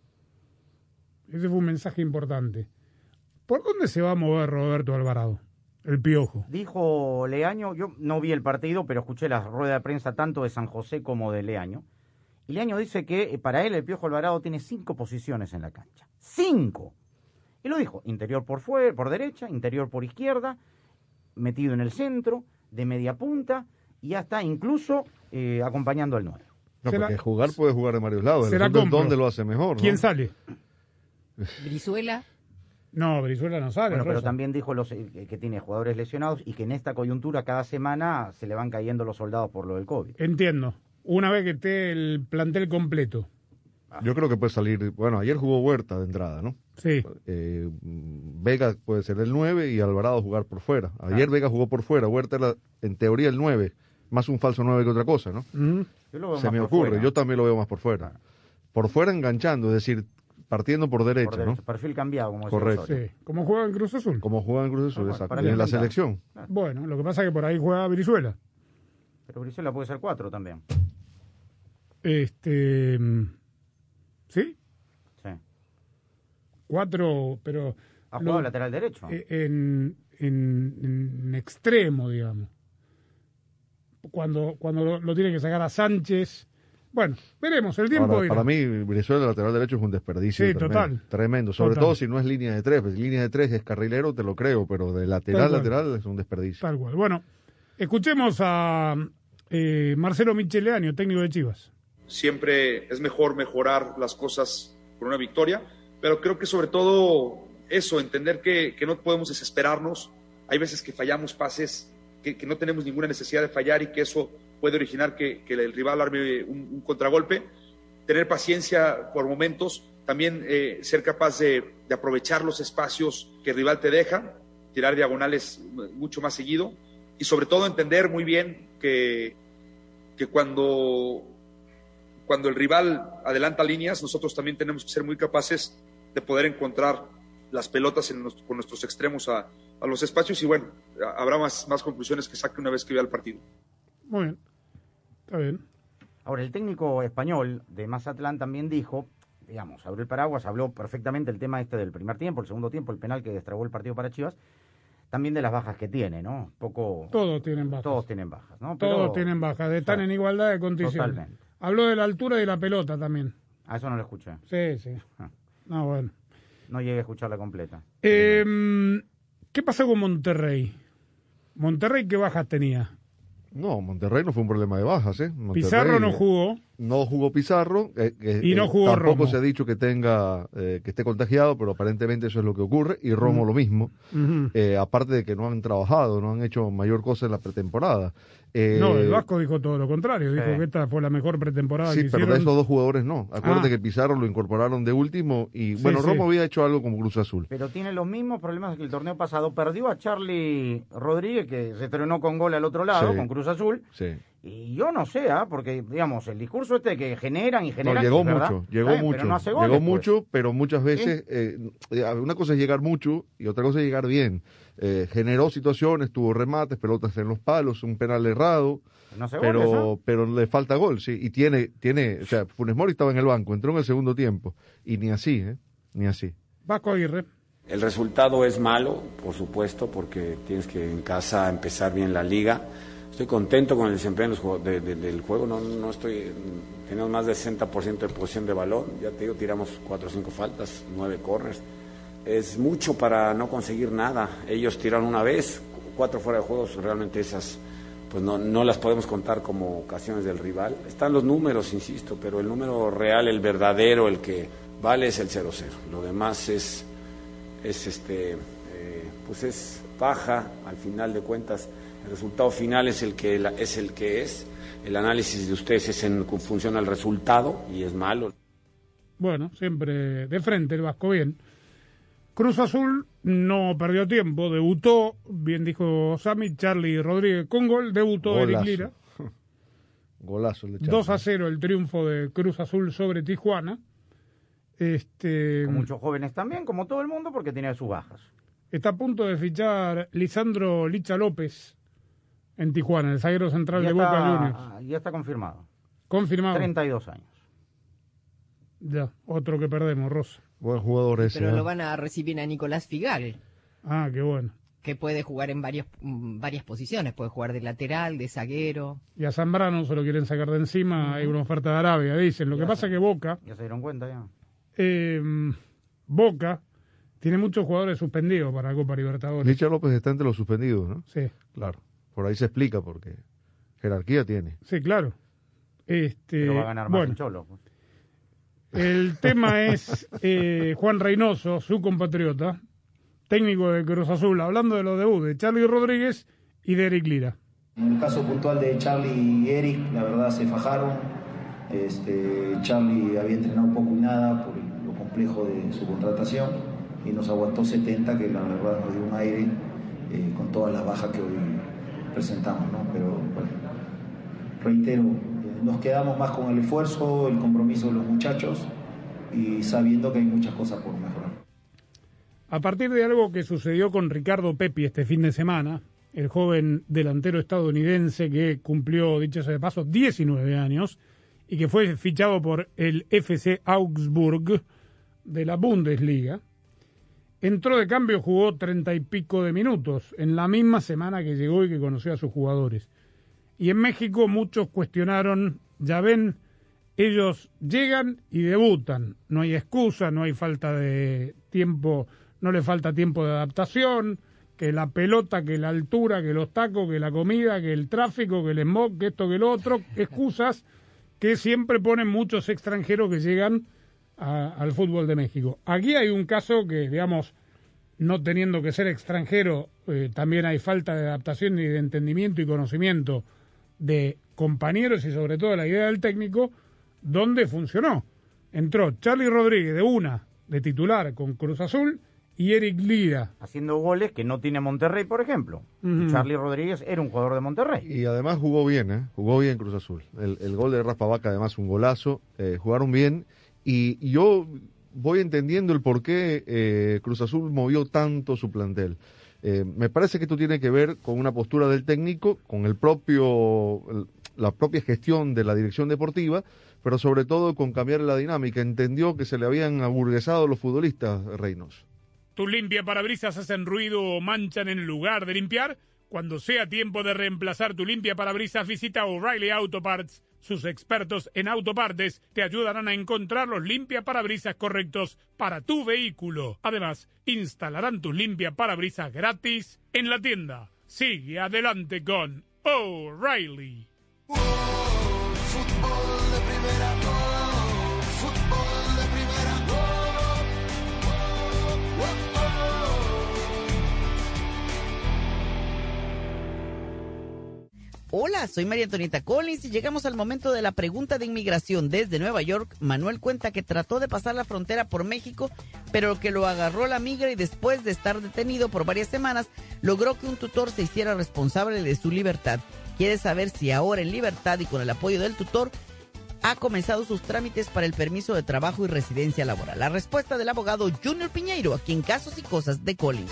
Speaker 1: Ese fue un mensaje importante. ¿Por dónde se va a mover Roberto Alvarado? El piojo.
Speaker 2: Dijo Leaño, yo no vi el partido, pero escuché la rueda de prensa tanto de San José como de Leaño. Y Leaño dice que eh, para él el piojo Alvarado tiene cinco posiciones en la cancha. ¡Cinco! Y lo dijo, interior por fuera, por derecha, interior por izquierda, metido en el centro, de media punta, y hasta incluso eh, acompañando al nueve.
Speaker 3: No, porque jugar puede jugar de varios lados. Dónde lo hace mejor. ¿no?
Speaker 1: ¿Quién sale?
Speaker 4: Brizuela.
Speaker 1: No, Brizuela no sale.
Speaker 2: Bueno, pero
Speaker 1: Rosa.
Speaker 2: también dijo los, eh, que tiene jugadores lesionados y que en esta coyuntura cada semana se le van cayendo los soldados por lo del COVID.
Speaker 1: Entiendo. Una vez que esté el plantel completo.
Speaker 3: Yo creo que puede salir. Bueno, ayer jugó Huerta de entrada, ¿no?
Speaker 1: Sí.
Speaker 3: Eh, Vega puede ser el 9 y Alvarado jugar por fuera. Ayer Vega jugó por fuera. Huerta era, en teoría, el 9. Más un falso 9 que otra cosa, ¿no?
Speaker 2: Yo lo veo
Speaker 3: Se
Speaker 2: más
Speaker 3: me
Speaker 2: por
Speaker 3: ocurre.
Speaker 2: fuera.
Speaker 3: Yo también lo veo más por fuera. Por fuera enganchando, es decir, partiendo por derecha,
Speaker 2: Por derecho,
Speaker 3: ¿no?
Speaker 2: perfil cambiado, como
Speaker 3: Correcto.
Speaker 1: Sí. ¿Cómo juega en Cruz Azul?
Speaker 3: Como juega en Cruz Azul, exacto. en la selección.
Speaker 1: Bueno, lo que pasa es que por ahí juega Brizuela.
Speaker 2: Pero Brizuela puede ser cuatro también.
Speaker 1: Este. mm, ¿Sí?
Speaker 2: Sí.
Speaker 1: Cuatro, pero.
Speaker 2: Ha jugado
Speaker 1: lo-
Speaker 2: lateral derecho.
Speaker 1: En, en, en extremo, digamos. Cuando, cuando lo, lo tiene que sacar a Sánchez. Bueno, veremos, el tiempo
Speaker 3: Ahora, para mí, Brizuela, lateral derecho, es un desperdicio.
Speaker 1: Sí,
Speaker 3: tremendo,
Speaker 1: total.
Speaker 3: Tremendo. Sobre
Speaker 1: Total.
Speaker 3: todo si no es línea de tres. Pues, línea de tres es carrilero, te lo creo, pero de lateral,
Speaker 1: Tal cual.
Speaker 3: lateral es un desperdicio.
Speaker 1: Tal cual. Bueno, escuchemos a eh, Marcelo Micheleaño, técnico de Chivas.
Speaker 13: siempre es mejor mejorar las cosas por una victoria, pero creo que sobre todo eso, entender que, que no podemos desesperarnos. Hay veces que fallamos pases que, que no tenemos ninguna necesidad de fallar y que eso puede originar que, que el rival arme un, un contragolpe. Tener paciencia por momentos, también eh, ser capaz de, de aprovechar los espacios que el rival te deja, tirar diagonales mucho más seguido y sobre todo entender muy bien que, que cuando cuando el rival adelanta líneas, nosotros también tenemos que ser muy capaces de poder encontrar las pelotas en con nuestros extremos a, a los espacios y bueno, habrá más, más conclusiones que saque una vez que vea el partido.
Speaker 1: Muy bien. Está bien.
Speaker 2: Ahora, el técnico español de Mazatlán también dijo, digamos, abrió el paraguas, habló perfectamente el tema este del primer tiempo, el segundo tiempo, el penal que destrabó el partido para Chivas, también de las bajas que tiene, ¿no? Poco...
Speaker 1: Todos tienen bajas.
Speaker 2: Todos tienen bajas, ¿no?
Speaker 1: Todos tienen bajas, están en igualdad de condiciones.
Speaker 2: Totalmente.
Speaker 1: Habló de la altura y la pelota también.
Speaker 2: A eso no lo escuché.
Speaker 1: Sí, sí.
Speaker 2: Ah.
Speaker 1: No, bueno.
Speaker 2: No llegué a escucharla completa.
Speaker 1: Eh, ¿Qué pasó con Monterrey? ¿Monterrey qué bajas tenía?
Speaker 3: No, Monterrey no fue un problema de bajas, ¿eh? Monterrey,
Speaker 1: Pizarro no jugó.
Speaker 3: No jugó Pizarro. eh, eh,
Speaker 1: Y no
Speaker 3: eh,
Speaker 1: jugó
Speaker 3: Tampoco
Speaker 1: Romo.
Speaker 3: se ha dicho que tenga, eh, que esté contagiado, pero aparentemente eso es lo que ocurre. Y Romo lo mismo. Eh, aparte de que no han trabajado, no han hecho mayor cosa en la pretemporada. Eh,
Speaker 1: no, el Vasco dijo todo lo contrario. Dijo que esta fue la mejor pretemporada
Speaker 3: Sí,
Speaker 1: que
Speaker 3: pero
Speaker 1: hicieron.
Speaker 3: de estos dos jugadores no. Acuérdate
Speaker 1: Ah.
Speaker 3: que Pizarro lo incorporaron de último y
Speaker 1: Sí,
Speaker 3: bueno,
Speaker 1: sí.
Speaker 3: Romo había hecho algo como Cruz Azul.
Speaker 2: Pero tiene los mismos problemas que el torneo pasado. Perdió a Charlie Rodríguez, que se estrenó con gol al otro lado,
Speaker 3: Sí.
Speaker 2: con Cruz Azul.
Speaker 3: Sí.
Speaker 2: Y yo no sé, ¿ah? porque, digamos, el discurso este que generan y
Speaker 3: No,
Speaker 2: generan.
Speaker 3: llegó
Speaker 2: verdad.
Speaker 3: mucho, llegó mucho.
Speaker 2: Pero no hace
Speaker 3: llegó
Speaker 2: pues.
Speaker 3: mucho, pero muchas veces eh, eh, una cosa es llegar mucho y otra cosa es llegar bien. Eh, generó situaciones, tuvo remates, pelotas en los palos, un penal errado.
Speaker 2: No hace
Speaker 3: pero,
Speaker 2: goles, ¿ah?
Speaker 3: pero le falta gol, sí. Y tiene, tiene, o sea, Funes Mori estaba en el banco, entró en el segundo tiempo. Y ni así, ¿eh? Ni así.
Speaker 1: Vasco Aguirre.
Speaker 14: El resultado es malo, por supuesto, porque tienes que en casa empezar bien la liga. Estoy contento con el desempeño de del juego, no, no estoy, tenemos más del 60% de posición de balón, ya te digo, tiramos 4 o 5 faltas, 9 corners. Es mucho para no conseguir nada. Ellos tiraron una vez, cuatro fuera de juegos, realmente esas pues no, no las podemos contar como ocasiones del rival. Están los números, insisto, pero el número real, el verdadero, el que vale es el 0-0. Lo demás es, es este, eh, pues es baja al final de cuentas. El resultado final es el que la- es el que es. El análisis de ustedes es en función al resultado y es malo.
Speaker 1: Bueno, siempre de frente el Vasco bien. Cruz Azul no perdió tiempo, debutó, bien dijo Sami, Charlie Rodríguez con gol, debutó Eric
Speaker 3: Golazo.
Speaker 1: Lira. *laughs*
Speaker 3: Golazo el de
Speaker 1: 2 a 0 el triunfo de Cruz Azul sobre Tijuana. Este,
Speaker 2: Con muchos jóvenes también, como todo el mundo, porque tiene sus bajas.
Speaker 1: Está a punto de fichar Lisandro Licha López en Tijuana, el zaguero central
Speaker 2: Ya
Speaker 1: de Boca Juniors.
Speaker 2: ya está confirmado.
Speaker 1: Confirmado.
Speaker 2: 32 años.
Speaker 1: Ya, otro que perdemos, Rosa.
Speaker 3: Buen jugador ese.
Speaker 4: Pero
Speaker 3: ¿eh?
Speaker 4: lo van a recibir a Nicolás Figal,
Speaker 1: Ah, qué bueno.
Speaker 4: que puede jugar en varios, mm, varias posiciones. Puede jugar de lateral, de zaguero.
Speaker 1: Y a Zambrano se lo quieren sacar de encima, hay una oferta de Arabia, dicen. Lo que pasa es que Boca,
Speaker 2: Ya se dieron cuenta ya.
Speaker 1: eh, Boca, tiene muchos jugadores suspendidos para la Copa Libertadores.
Speaker 3: Licha López está entre los suspendidos, ¿no?
Speaker 1: Sí.
Speaker 3: Claro. Por ahí se explica porque jerarquía tiene.
Speaker 1: Sí, claro. Este,
Speaker 2: Pero va a ganar más
Speaker 1: bueno,
Speaker 2: el Cholo. pues.
Speaker 1: El tema *laughs* es eh, Juan Reynoso, su compatriota, técnico de Cruz Azul, hablando de los debuts de Charlie Rodríguez y de Eric Lira.
Speaker 15: En el caso puntual de Charlie y Eric, la verdad se fajaron. Este, Charlie había entrenado poco y nada por lo complejo de su contratación y nos aguantó 70, que la verdad nos dio un aire eh, con todas las bajas que hoy presentamos. ¿no? Pero bueno, reitero, eh, nos quedamos más con el esfuerzo, el compromiso de los muchachos y sabiendo que hay muchas cosas por mejorar.
Speaker 1: A partir de algo que sucedió con Ricardo Pepi este fin de semana, el joven delantero estadounidense que cumplió, dicho sea de paso, 19 años y que fue fichado por el FC Augsburg de la Bundesliga, entró de cambio, jugó treinta y pico de minutos en la misma semana que llegó y que conoció a sus jugadores. Y en México muchos cuestionaron, ya ven, ellos llegan y debutan, no hay excusa, no hay falta de tiempo, no le falta tiempo de adaptación, que la pelota, que la altura, que los tacos, que la comida, que el tráfico, que el smog, que esto, que lo otro, *laughs* excusas que siempre ponen muchos extranjeros que llegan a- al fútbol de México. Aquí hay un caso que, digamos, no teniendo que ser extranjero, eh, también hay falta de adaptación y de entendimiento y conocimiento de compañeros y sobre todo la idea del técnico, donde funcionó. Entró Charlie Rodríguez de una, de titular con Cruz Azul, y Eric Lira.
Speaker 2: Haciendo goles que no tiene Monterrey, por ejemplo.
Speaker 1: Ujú.
Speaker 2: Charlie Rodríguez era un jugador de Monterrey.
Speaker 3: Y además jugó bien, ¿eh? Jugó bien Cruz Azul. El, el gol de Rafa Vaca, además, un golazo. eh, jugaron bien. Y, yo voy entendiendo el por qué eh, Cruz Azul movió tanto su plantel. Eh, me parece que esto tiene que ver con una postura del técnico, con el propio, la propia gestión de la dirección deportiva, pero sobre todo con cambiar la dinámica. Entendió que se le habían aburguesado los futbolistas, Reinos.
Speaker 1: ¿Tu limpia parabrisas hacen ruido o manchan en lugar de limpiar? Cuando sea tiempo de reemplazar tu limpia parabrisas, visita O'Reilly Auto Parts. Sus expertos en autopartes te ayudarán a encontrar los limpia parabrisas correctos para tu vehículo. Además, instalarán tus limpia parabrisas gratis en la tienda. Sigue adelante con O'Reilly.
Speaker 16: Hola, soy María Antonieta Collins y llegamos al momento de la pregunta de inmigración. Desde Nueva York, Manuel cuenta que trató de pasar la frontera por México, pero que lo agarró la migra y después de estar detenido por varias semanas, logró que un tutor se hiciera responsable de su libertad. Quiere saber si ahora en libertad y con el apoyo del tutor ha comenzado sus trámites para el permiso de trabajo y residencia laboral. La respuesta del abogado Junior Piñeiro, aquí en Casos y Cosas de Collins.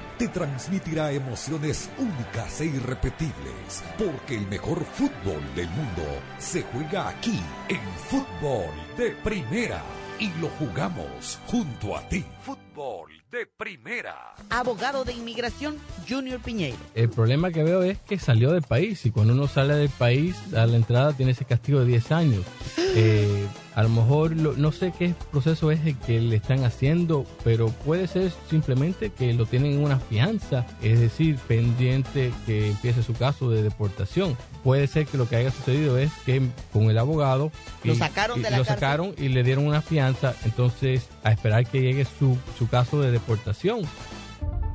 Speaker 17: te transmitirá emociones únicas e irrepetibles, porque el mejor fútbol del mundo se juega aquí, en fútbol de primera, y lo jugamos junto a ti. Fútbol de primera.
Speaker 16: Abogado de inmigración Junior Piñeiro.
Speaker 18: El problema que veo es que salió del país y cuando uno sale del país a la entrada tiene ese castigo de 10 años. *gasps* Eh, a lo mejor lo- no sé qué proceso es el que le están haciendo, pero puede ser simplemente que lo tienen en una fianza, es decir, pendiente que empiece su caso de deportación. Puede ser que lo que haya sucedido es que con el abogado
Speaker 16: Lo
Speaker 18: y-
Speaker 16: sacaron
Speaker 18: y
Speaker 16: de la
Speaker 18: lo
Speaker 16: cárcel.
Speaker 18: sacaron y le dieron una fianza, entonces a esperar que llegue su, su caso de deportación.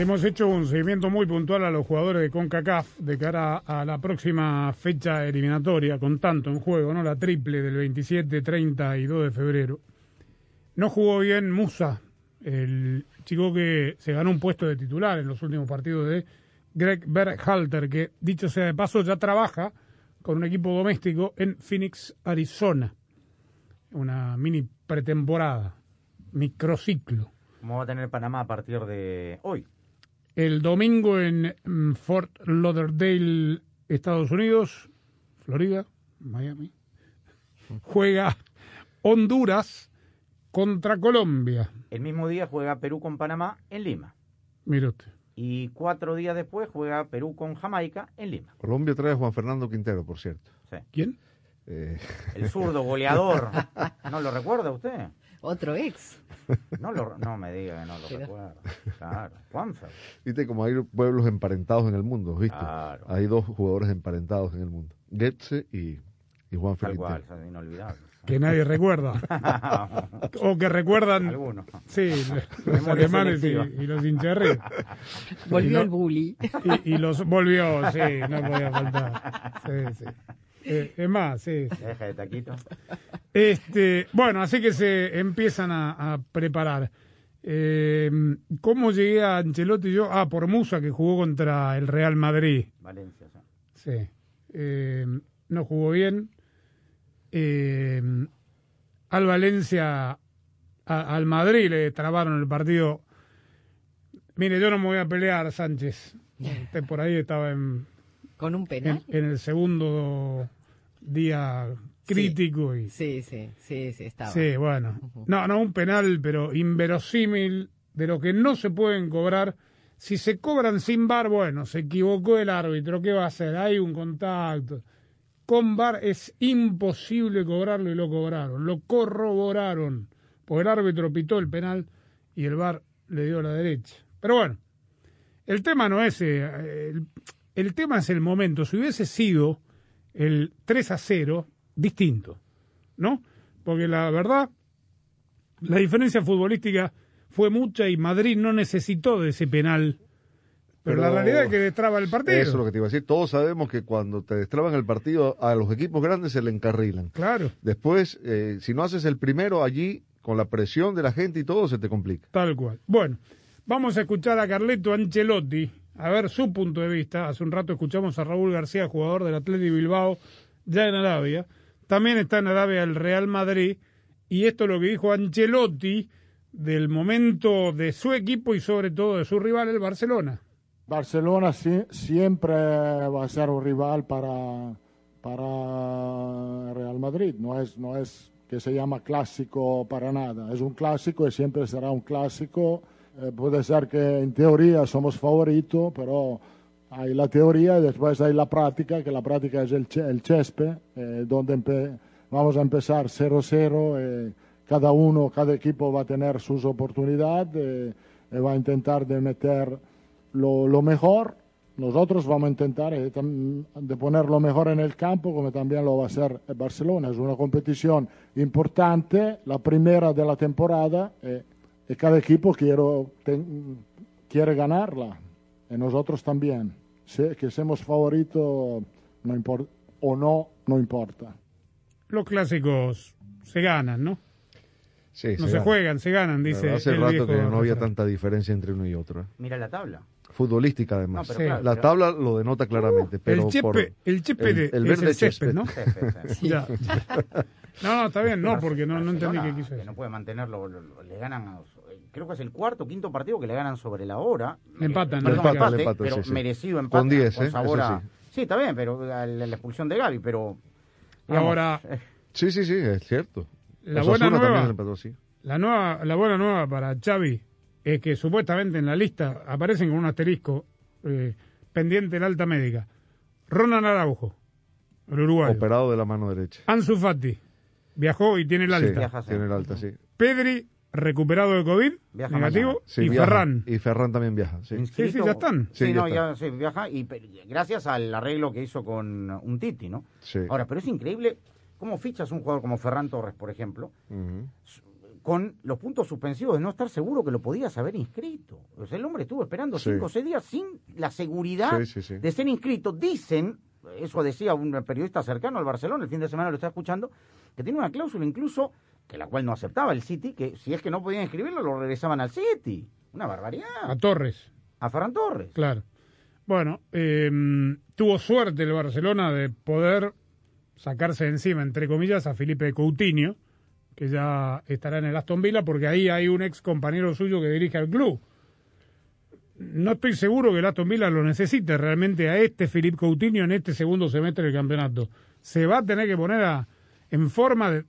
Speaker 1: Hemos hecho un seguimiento muy puntual a los jugadores de CONCACAF de cara a la próxima fecha eliminatoria, con tanto en juego, ¿no? La triple del 27, 30 y 2 de febrero. No jugó bien Musa, el chico que se ganó un puesto de titular en los últimos partidos de Greg Berhalter, que dicho sea de paso ya trabaja con un equipo doméstico en Phoenix, Arizona. Una mini pretemporada, microciclo.
Speaker 2: ¿Cómo va a tener Panamá a partir de hoy?
Speaker 1: El domingo en mm, Fort Lauderdale, Estados Unidos, Florida, Miami, juega Honduras contra Colombia.
Speaker 2: El mismo día juega Perú con Panamá en Lima.
Speaker 1: Mire usted.
Speaker 2: Y cuatro días después juega Perú con Jamaica en Lima.
Speaker 3: Colombia trae a Juan Fernando Quintero, por cierto.
Speaker 2: Sí.
Speaker 1: ¿Quién?
Speaker 3: Eh,
Speaker 2: El zurdo goleador. *laughs* ¿No lo recuerda usted?
Speaker 4: Otro ex.
Speaker 2: No, lo, no me diga que no lo
Speaker 4: Pero-
Speaker 2: recuerda. Claro. Juanfer.
Speaker 3: Viste como hay pueblos emparentados en el mundo, ¿viste?
Speaker 2: Claro.
Speaker 3: Hay dos jugadores emparentados en el mundo. Getze y, y Juan
Speaker 2: Tal
Speaker 3: Felipe.
Speaker 2: cual, es inolvidable.
Speaker 1: Que nadie recuerda. *laughs* o que recuerdan.
Speaker 2: Algunos.
Speaker 1: Sí, *laughs* los alemanes y, los hinchas
Speaker 4: Volvió
Speaker 1: Y no-
Speaker 4: el bully.
Speaker 1: Y, y los volvió, sí, no podía faltar. Sí, sí. Eh, es más, sí. sí.
Speaker 2: Deja de taquito.
Speaker 1: Este, bueno, así que se empiezan a, a preparar. Eh, ¿Cómo llegué a Ancelotti yo? Ah, por Musa, que jugó contra el Real Madrid.
Speaker 2: Valencia. sí.
Speaker 1: Sí. Eh, no jugó bien. Eh, al Valencia, a- al Madrid le trabaron el partido. Mire, yo no me voy a pelear, Sánchez. Usted por ahí estaba en,
Speaker 4: Con un penal.
Speaker 1: en, en el segundo día crítico y
Speaker 4: Sí, sí, sí, sí, estaba.
Speaker 1: Sí, bueno. No, no, un penal, pero inverosímil, de lo que no se pueden cobrar. Si se cobran sin bar, bueno, se equivocó el árbitro, ¿qué va a hacer? Hay un contacto. Con bar es imposible cobrarlo y lo cobraron. Lo corroboraron. Porque el árbitro pitó el penal y el bar le dio la derecha. Pero bueno, el tema no es. eh, el, el tema es el momento. Si hubiese sido el 3 a 0, distinto. ¿no? Porque la verdad, la diferencia futbolística fue mucha y Madrid no necesitó de ese penal. Pero,
Speaker 3: Pero
Speaker 1: la realidad es que destraba el partido.
Speaker 3: Eso es lo que te iba a decir. Todos sabemos que cuando te destraban el partido, a los equipos grandes se le encarrilan.
Speaker 1: Claro,
Speaker 3: Después, eh, si no haces el primero allí, con la presión de la gente y todo, se te complica.
Speaker 1: tal cual. Bueno, vamos a escuchar a Carleto Ancelotti, a ver su punto de vista. Hace un rato escuchamos a Raúl García, jugador del Atleti Bilbao, ya en Arabia. También está en Arabia el Real Madrid. Y esto es lo que dijo Ancelotti del momento de su equipo y sobre todo de su rival, el Barcelona.
Speaker 19: Barcelona si- siempre va a ser un rival para, para Real Madrid. No es, no es que se llama clásico para nada. Es un clásico y siempre será un clásico. Eh, puede ser que en teoría somos favoritos, pero hay la teoría y después hay la práctica, que la práctica es el, el césped, eh, donde vamos a empezar 0-0. eh, cada uno, cada equipo va a tener sus oportunidades eh, y va a intentar de meter lo, mejor. Nosotros vamos a intentar eh, de poner lo mejor en el campo, como también lo va a hacer el Barcelona. Es una competición importante, la primera de la temporada, eh, y cada equipo quiero- quiere ganarla, y nosotros también. Que seamos favoritos no o no, no importa.
Speaker 1: Los clásicos se ganan, ¿no?
Speaker 3: Sí,
Speaker 1: no se, juegan, se ganan, dice
Speaker 3: Hace
Speaker 1: el
Speaker 3: rato
Speaker 1: viejo
Speaker 3: que no había tanta diferencia entre uno y otro. ¿eh?
Speaker 2: Mira la tabla.
Speaker 3: Futbolística, además.
Speaker 2: No, pero claro,
Speaker 3: la
Speaker 2: pero-
Speaker 3: tabla lo denota claramente. pero
Speaker 1: el chepe,
Speaker 3: por
Speaker 1: el chepe de,
Speaker 3: el
Speaker 1: es
Speaker 3: verde
Speaker 1: el césped. ¿no? Ya. No, *laughs* no, está bien, no, porque no, no entendí qué quiso
Speaker 2: que no puede mantenerlo, lo- lo- le ganan, a- creo que es el cuarto o quinto partido que le ganan sobre la hora.
Speaker 1: Le empatan, le empatan.
Speaker 2: empate,
Speaker 3: Le empatan,
Speaker 2: pero
Speaker 3: sí, sí.
Speaker 2: merecido empate.
Speaker 3: Con 10,
Speaker 2: con
Speaker 3: ¿eh?
Speaker 2: sabor
Speaker 3: Eso
Speaker 2: a-
Speaker 3: sí.
Speaker 2: Sí, está bien, pero la, la- la expulsión de Gaby, pero...
Speaker 1: Ahora, *laughs*
Speaker 3: Sí, sí, sí, es cierto.
Speaker 1: La
Speaker 3: Osasuna
Speaker 1: buena nueva-
Speaker 3: empató
Speaker 1: la, nueva, la buena nueva para Xavi es que supuestamente en la lista aparecen con un asterisco eh, pendiente de la alta médica. Ronald Araujo, el uruguayo.
Speaker 3: Operado de la mano derecha.
Speaker 1: Ansu Fati, viajó y tiene el
Speaker 3: Sí,
Speaker 1: alta.
Speaker 3: tiene el alta, sí.
Speaker 1: Pedri, recuperado de COVID,
Speaker 2: Viaja
Speaker 1: negativo.
Speaker 3: Sí,
Speaker 1: y
Speaker 3: viaja.
Speaker 1: Ferran.
Speaker 3: Y Ferran también viaja, sí.
Speaker 1: Sí, sí, ya están.
Speaker 2: Sí,
Speaker 3: Sí, ya
Speaker 2: no,
Speaker 3: está.
Speaker 2: ya se viaja y gracias al arreglo que hizo con un Titi, ¿no?
Speaker 3: Sí.
Speaker 2: Ahora, pero es increíble cómo fichas un jugador como Ferran Torres, por ejemplo, con los puntos suspensivos de no estar seguro que lo podías haber inscrito. O sea, el hombre estuvo esperando
Speaker 3: Sí.
Speaker 2: cinco o seis días sin la seguridad
Speaker 3: Sí, sí, sí.
Speaker 2: de ser inscrito. Dicen, eso decía un periodista cercano al Barcelona, el fin de semana lo estaba escuchando, que tiene una cláusula incluso, que la cual no aceptaba el City, que si es que no podían inscribirlo, lo regresaban al City. Una barbaridad.
Speaker 1: A Torres.
Speaker 2: A Ferran Torres.
Speaker 1: Claro. Bueno, eh, tuvo suerte el Barcelona de poder sacarse de encima, entre comillas, a Felipe Coutinho, que ya estará en el Aston Villa, porque ahí hay un ex compañero suyo que dirige al club. No estoy seguro que el Aston Villa lo necesite realmente a este Felipe Coutinho en este segundo semestre del campeonato. Se va a tener que poner a- en forma de-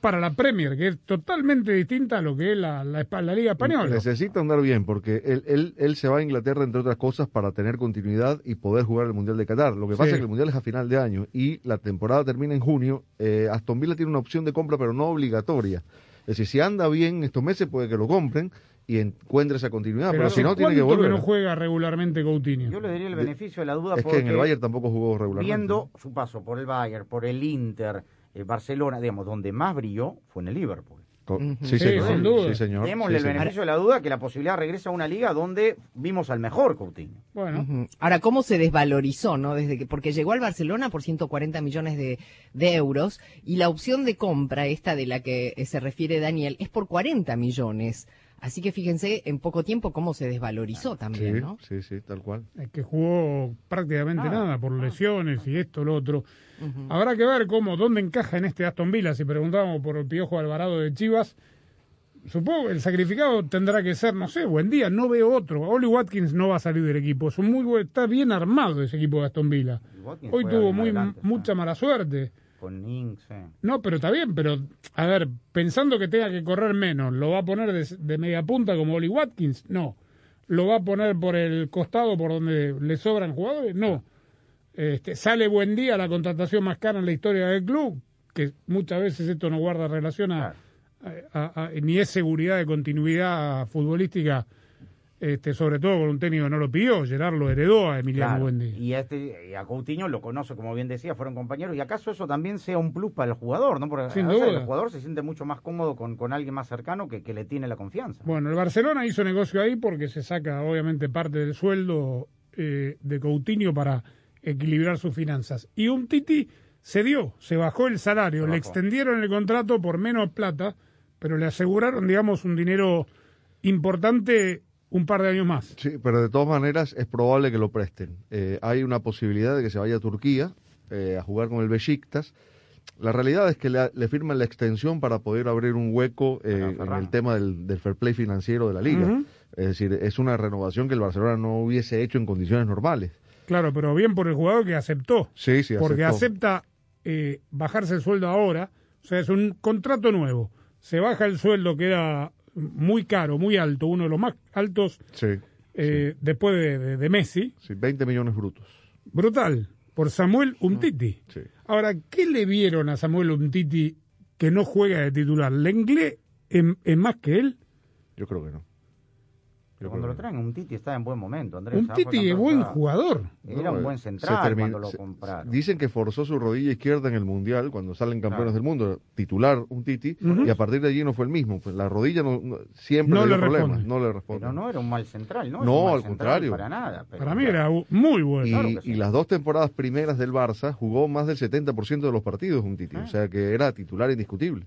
Speaker 1: para la Premier, que es totalmente distinta a lo que es la, la, la Liga Española.
Speaker 3: Necesita andar bien porque él, él, él se va a Inglaterra, entre otras cosas, para tener continuidad y poder jugar el Mundial de Qatar. Lo que pasa
Speaker 1: Sí.
Speaker 3: es que el Mundial es a final de año y la temporada termina en junio. Eh, Aston Villa tiene una opción de compra, pero no obligatoria. Es decir, si anda bien estos meses, puede que lo compren y encuentre esa continuidad. Pero, si no, tiene que volver.
Speaker 1: no juega regularmente Coutinho?
Speaker 2: Yo le diría el beneficio de la duda
Speaker 3: es
Speaker 2: porque
Speaker 3: que en el Bayern tampoco jugó regularmente.
Speaker 2: viendo su paso por el Bayern, por el Inter, el Barcelona, digamos, donde más brilló fue en el Liverpool.
Speaker 3: Sí,
Speaker 1: Sí,
Speaker 3: señor.
Speaker 1: sin duda.
Speaker 3: Sí, señor.
Speaker 2: Démosle
Speaker 3: Sí,
Speaker 2: el
Speaker 3: señor.
Speaker 2: beneficio de la duda que la posibilidad regresa a una liga donde vimos al mejor Coutinho.
Speaker 1: Bueno.
Speaker 4: Ahora, ¿cómo se desvalorizó, no? Desde que, porque llegó al Barcelona por 140 millones de, de euros y la opción de compra, esta de la que eh, se refiere Daniel, es por 40 millones. Así que fíjense en poco tiempo cómo se desvalorizó también,
Speaker 3: Sí,
Speaker 4: ¿no?
Speaker 3: sí, sí, tal cual.
Speaker 1: es que jugó prácticamente
Speaker 2: Ah,
Speaker 1: nada por lesiones y esto, lo otro. Habrá que ver cómo, dónde encaja en este Aston Villa. Si preguntábamos por el Piojo Alvarado de Chivas, supongo que el sacrificado tendrá que ser, no sé, buen día, no veo otro. Oli Watkins no va a salir del equipo. Es un muy buen- está bien armado ese equipo de Aston Villa. Hoy tuvo muy
Speaker 2: adelante,
Speaker 1: mucha mala suerte.
Speaker 2: Con.
Speaker 1: No, pero está bien, pero a ver, pensando que tenga que correr menos, ¿lo va a poner de, de media punta como Oli Watkins? No. ¿Lo va a poner por el costado por donde le sobran jugadores? No. Este, sale buen día la contratación más cara en la historia del club, que muchas veces esto no guarda relación a, a- a- ni es seguridad de continuidad futbolística, este, sobre todo con un técnico que no lo pidió, Gerard lo heredó a Emiliano
Speaker 2: Claro.
Speaker 1: Buendía.
Speaker 2: Y, a este, y a Coutinho lo conoce, como bien decía, fueron compañeros. Y acaso eso también sea un plus para el jugador, ¿no? Porque
Speaker 1: Sin duda.
Speaker 2: el jugador se siente mucho más cómodo con, con alguien más cercano que, que le tiene la confianza.
Speaker 1: Bueno, el Barcelona hizo negocio ahí porque se saca obviamente parte del sueldo eh, de Coutinho para equilibrar sus finanzas. Y un Titi se dio, se bajó el salario, le extendieron el contrato por menos plata, pero le aseguraron, digamos, un dinero importante un par de años más.
Speaker 3: Sí, pero de todas maneras es probable que lo presten. Eh, hay una posibilidad de que se vaya a Turquía eh, a jugar con el Besiktas. La realidad es que le, le firman la extensión para poder abrir un hueco eh, en el tema del, del fair play financiero de la liga. Es decir, es una renovación que el Barcelona no hubiese hecho en condiciones normales.
Speaker 1: Claro, pero bien por el jugador que aceptó.
Speaker 3: Sí, sí,
Speaker 1: porque
Speaker 3: aceptó.
Speaker 1: acepta eh, bajarse el sueldo ahora O sea, es un contrato nuevo. Se baja el sueldo que era muy caro, muy alto, uno de los más altos
Speaker 3: Sí,
Speaker 1: eh, después de, de- de Messi.
Speaker 3: sí, 20 millones brutos.
Speaker 1: Brutal. Por Samuel Umtiti.
Speaker 3: Sí.
Speaker 1: Ahora, ¿qué le vieron a Samuel Umtiti que no juega de titular? ¿Lenglet es, es más que él?
Speaker 3: Yo creo que no.
Speaker 2: Pero cuando lo traen, un Titi está en buen momento, Andrés.
Speaker 1: Un
Speaker 2: Ah,
Speaker 1: Titi es buen jugador.
Speaker 2: Era
Speaker 3: No,
Speaker 2: un buen
Speaker 3: se
Speaker 2: central
Speaker 3: terminó-
Speaker 2: cuando lo compraron.
Speaker 3: Dicen que forzó su rodilla izquierda en el Mundial cuando salen campeones
Speaker 2: Claro.
Speaker 3: del mundo, titular un Titi, y a partir de allí no fue el mismo. Pues la rodilla no, no- siempre
Speaker 1: No
Speaker 3: le dio
Speaker 1: le
Speaker 3: problemas,
Speaker 1: responde.
Speaker 3: no le responde.
Speaker 2: Pero no era un mal central, ¿no?
Speaker 3: No,
Speaker 2: un mal
Speaker 3: al
Speaker 2: central
Speaker 3: contrario.
Speaker 2: Para nada. pero-
Speaker 1: Para mí era muy bueno.
Speaker 3: y,
Speaker 2: claro que sí.
Speaker 3: y las dos temporadas primeras del Barça jugó más del 70% de los partidos un Titi,
Speaker 2: Ah.
Speaker 3: o sea que era titular indiscutible.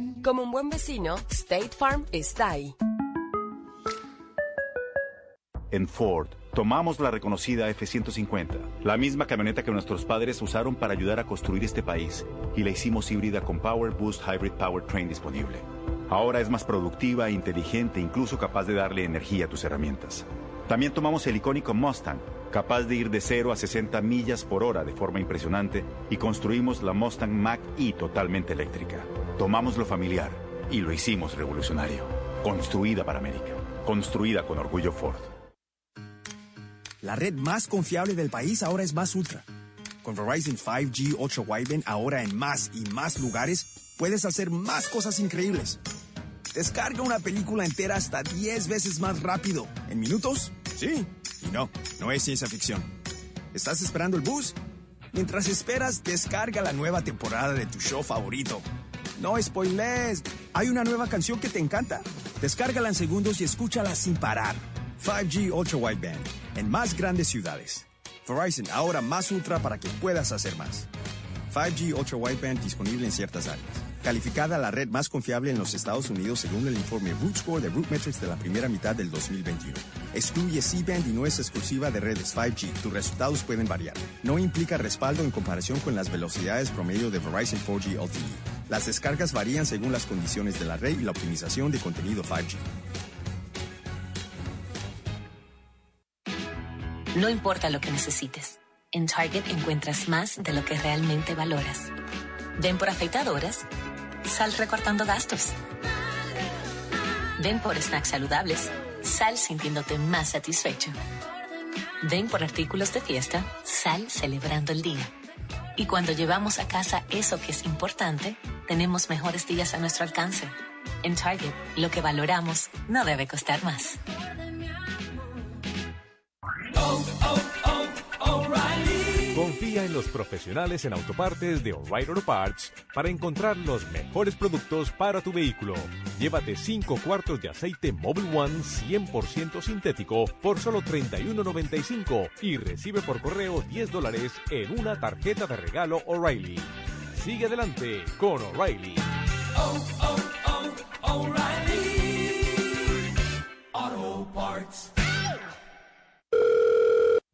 Speaker 12: Como un buen vecino, State Farm está ahí.
Speaker 7: En Ford, tomamos la reconocida F-150, la misma camioneta que nuestros padres usaron para ayudar a construir este país, y la hicimos híbrida con Power Boost Hybrid Powertrain disponible. Ahora es más productiva, inteligente incluso capaz de darle energía a tus herramientas. También tomamos el icónico Mustang, capaz de ir de 0 a 60 millas por hora de forma impresionante, y construimos la Mustang Mach-E totalmente eléctrica. Tomamos lo familiar y lo hicimos revolucionario. Construida para América. Construida con orgullo Ford.
Speaker 20: La red más confiable del país ahora es Más Ultra. Con Verizon 5G Ultra Wideband ahora en más y más lugares, puedes hacer más cosas increíbles. Descarga una película entera hasta 10 veces más rápido. ¿En minutos? Sí. Y no, no es ciencia ficción. ¿Estás esperando el bus? Mientras esperas, descarga la nueva temporada de tu show favorito. No spoilers. Hay una nueva canción que te encanta. Descárgala en segundos y escúchala sin parar. 5G Ultra Wideband en más grandes ciudades. Verizon ahora más ultra para que puedas hacer más. 5G Ultra Wideband disponible en ciertas áreas. Calificada la red más confiable en los Estados Unidos según el informe Root Score de RootMetrics de la primera mitad del 2021. Excluye C-Band y no es exclusiva de redes 5G. Tus resultados pueden variar. No implica respaldo en comparación con las velocidades promedio de Verizon 4G LTE. Las descargas varían según las condiciones de la red y la optimización de contenido 5G.
Speaker 21: No importa lo que necesites, en Target encuentras más de lo que realmente valoras. Ven por afeitadoras, sal recortando gastos. Ven por snacks saludables, sal sintiéndote más satisfecho. Ven por artículos de fiesta, sal celebrando el día. Y cuando llevamos a casa eso que es importante, tenemos mejores días a nuestro alcance. En Target, lo que valoramos no debe costar más.
Speaker 22: Confía en los profesionales en autopartes de O'Reilly Auto Parts para encontrar los mejores productos para tu vehículo. Llévate 5 cuartos de aceite Mobile One 100% sintético por solo $31.95 y recibe por correo 10 dólares en una tarjeta de regalo O'Reilly. Sigue adelante con O'Reilly.
Speaker 23: Auto Parts.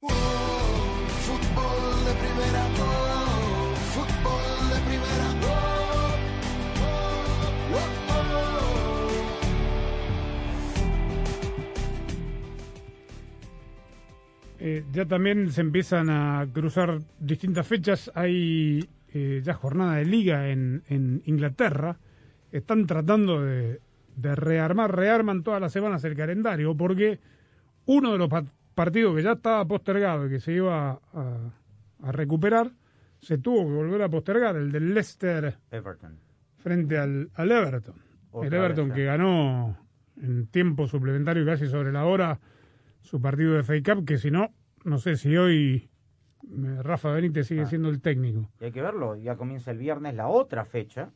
Speaker 24: Fútbol de primera, fútbol de primera,
Speaker 1: ya también se empiezan a cruzar distintas fechas. Hay eh, ya jornada de liga en, en Inglaterra. Están tratando de, de rearmar, rearman todas las semanas el calendario porque uno de los pa- partidos que ya estaba postergado y que se iba a, a recuperar se tuvo que volver a postergar, el del Leicester
Speaker 2: Everton.
Speaker 1: frente al, al Everton.
Speaker 2: Otra
Speaker 1: el Everton
Speaker 2: vez,
Speaker 1: que
Speaker 2: eh.
Speaker 1: ganó en tiempo suplementario y casi sobre la hora su partido de FA Cup, que si no, no sé si hoy eh, Rafa Benítez
Speaker 2: Ah.
Speaker 1: sigue siendo el técnico.
Speaker 2: Y hay que verlo, ya comienza el viernes la otra fecha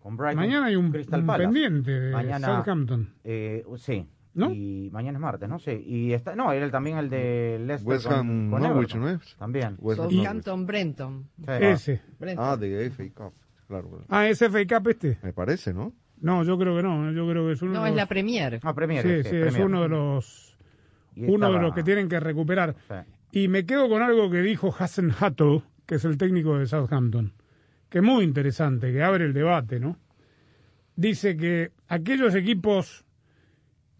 Speaker 2: con Brighton.
Speaker 1: Mañana hay un,
Speaker 2: Crystal
Speaker 1: un pendiente de
Speaker 2: Mañana,
Speaker 1: Southampton.
Speaker 2: eh, sí.
Speaker 1: ¿No?
Speaker 2: Y mañana es martes, no sé. Y está, no, era el- también el de Leicester
Speaker 3: West
Speaker 2: con,
Speaker 3: Ham
Speaker 2: con
Speaker 3: Norwich,
Speaker 2: Everton.
Speaker 3: ¿no es?
Speaker 2: También.
Speaker 4: Southampton, Brenton.
Speaker 2: Sí.
Speaker 1: Ese.
Speaker 4: Brenton.
Speaker 3: Ah, de FA Cup. Claro, claro.
Speaker 1: Ah, ¿es FA Cup este?
Speaker 3: Me parece, ¿no?
Speaker 1: No, yo creo que no. Yo creo que es uno
Speaker 4: No,
Speaker 1: de
Speaker 4: es
Speaker 1: los...
Speaker 4: la Premier.
Speaker 2: Ah, Premier.
Speaker 1: Sí,
Speaker 2: este,
Speaker 1: sí, es uno de los
Speaker 2: Y
Speaker 1: uno de los que tienen que recuperar.
Speaker 2: Sí.
Speaker 1: Y me quedo con algo que dijo Hassan Hatto, que es el técnico de Southampton, que es muy interesante, que abre el debate, ¿no? Dice que aquellos equipos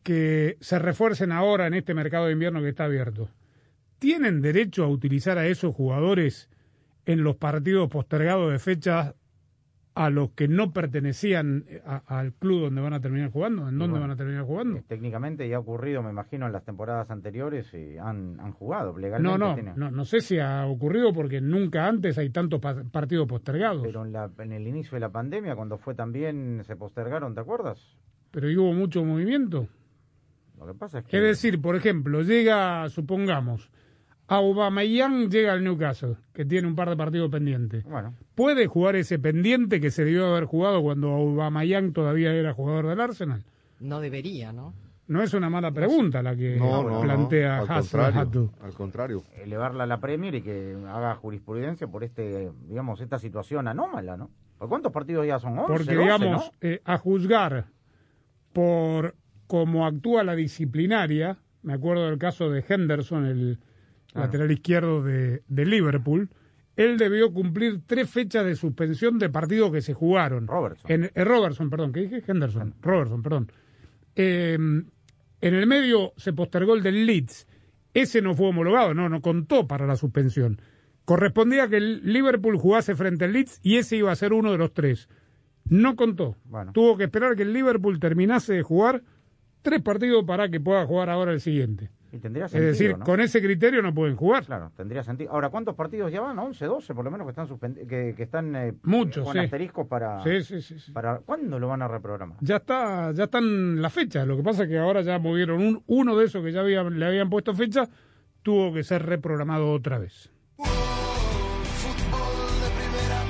Speaker 1: que se refuercen ahora en este mercado de invierno que está abierto, ¿tienen derecho a utilizar a esos jugadores en los partidos postergados de fecha a los que no pertenecían a- al club donde van a terminar jugando? ¿En dónde
Speaker 2: bueno,
Speaker 1: van a terminar jugando?
Speaker 2: Eh, Técnicamente ya ha ocurrido, me imagino, en las temporadas anteriores y han, han jugado legalmente.
Speaker 1: No, no, no, no sé si ha ocurrido porque nunca antes hay tantos pa- partidos postergados.
Speaker 2: Pero en, la, en el inicio de la pandemia, cuando fue también, se postergaron, ¿te acuerdas?
Speaker 1: Pero ¿y hubo mucho movimiento.
Speaker 2: Lo que pasa es que...
Speaker 1: Es decir, por ejemplo, llega, supongamos, Aubameyang llega al Newcastle, que tiene un par de partidos pendientes.
Speaker 2: Bueno,
Speaker 1: ¿Puede jugar ese pendiente que se debió haber jugado cuando Aubameyang todavía era jugador del Arsenal?
Speaker 4: No debería, ¿no?
Speaker 1: No es una mala pregunta la que
Speaker 3: No, no,
Speaker 1: plantea
Speaker 3: no. Al
Speaker 1: Hassan
Speaker 3: contrario.
Speaker 1: Hatto.
Speaker 3: Al contrario.
Speaker 2: elevarla a la Premier y que haga jurisprudencia por este, digamos, esta situación anómala, ¿no? ¿Por cuántos partidos ya son? 11,
Speaker 1: Porque,
Speaker 2: 12,
Speaker 1: digamos,
Speaker 2: ¿no?
Speaker 1: eh, a juzgar por cómo actúa la disciplinaria, me acuerdo del caso de Henderson, el
Speaker 2: Claro.
Speaker 1: lateral izquierdo de, de Liverpool, él debió cumplir tres fechas de suspensión de partidos que se jugaron.
Speaker 2: Robertson.
Speaker 1: En, eh, Robertson, perdón, ¿qué dije? Henderson. Robertson, perdón. Eh, en el medio se postergó el del Leeds. Ese no fue homologado, no, no contó para la suspensión. Correspondía que el Liverpool jugase frente al Leeds y ese iba a ser uno de los tres. No contó.
Speaker 2: Bueno.
Speaker 1: Tuvo que esperar que el Liverpool terminase de jugar tres partidos para que pueda jugar ahora el siguiente.
Speaker 2: Y tendría
Speaker 1: Es decir,
Speaker 2: ¿no?
Speaker 1: con ese criterio no pueden jugar.
Speaker 2: Claro, tendría sentido. Ahora, ¿cuántos partidos ya van? 11, 12 por lo menos que están suspendi- que, que están eh,
Speaker 1: Muchos,
Speaker 2: con
Speaker 1: sí.
Speaker 2: asteriscos para,
Speaker 1: Sí, sí, sí, sí.
Speaker 2: para... ¿Cuándo lo van a reprogramar?
Speaker 1: Ya está, ya están las fechas. Lo que pasa es que ahora ya movieron un- uno de esos que ya le habían puesto fecha, tuvo que ser reprogramado otra vez.
Speaker 24: Fútbol de primera,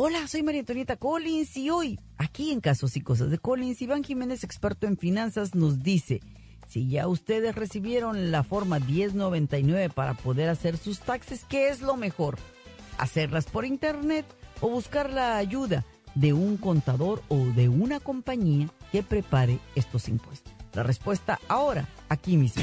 Speaker 16: Hola, soy María Antonieta Collins y hoy, aquí en Casos y Cosas de Collins, Iván Jiménez, experto en finanzas, nos dice, si ya ustedes recibieron la forma 1099 para poder hacer sus taxes, ¿qué es lo mejor? ¿Hacerlas por internet o buscar la ayuda de un contador o de una compañía que prepare estos impuestos? La respuesta ahora, aquí mismo.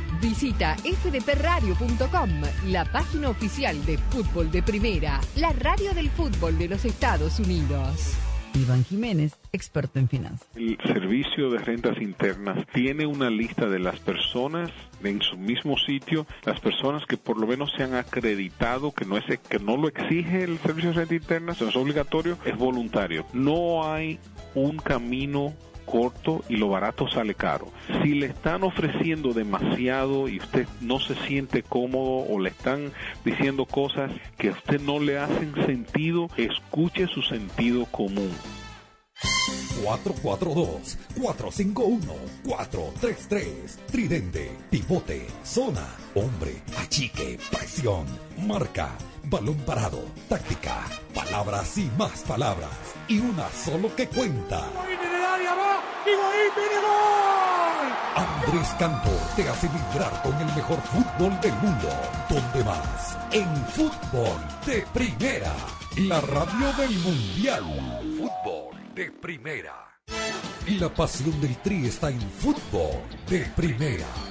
Speaker 6: Visita fdpradio.com, la página oficial de fútbol de primera, la radio del fútbol de los Estados Unidos.
Speaker 16: Iván Jiménez, experto en finanzas.
Speaker 25: El servicio de rentas internas tiene una lista de las personas en su mismo sitio, las personas que por lo menos se han acreditado que no es que no lo exige el servicio de rentas internas, es obligatorio, es voluntario. No hay un camino corto y lo barato sale caro. Si le están ofreciendo demasiado y usted no se siente cómodo o le están diciendo cosas que a usted no le hacen sentido, escuche su sentido común.
Speaker 17: 442-451-433. Tridente, pivote, zona, hombre, achique, presión, marca, balón parado, táctica, palabras y más palabras. Y una solo que cuenta. Andrés Cantor te hace vibrar con el mejor fútbol del mundo. ¿Dónde más? En fútbol de primera. La radio del mundial. Fútbol de primera. La pasión del Tri está en fútbol de primera.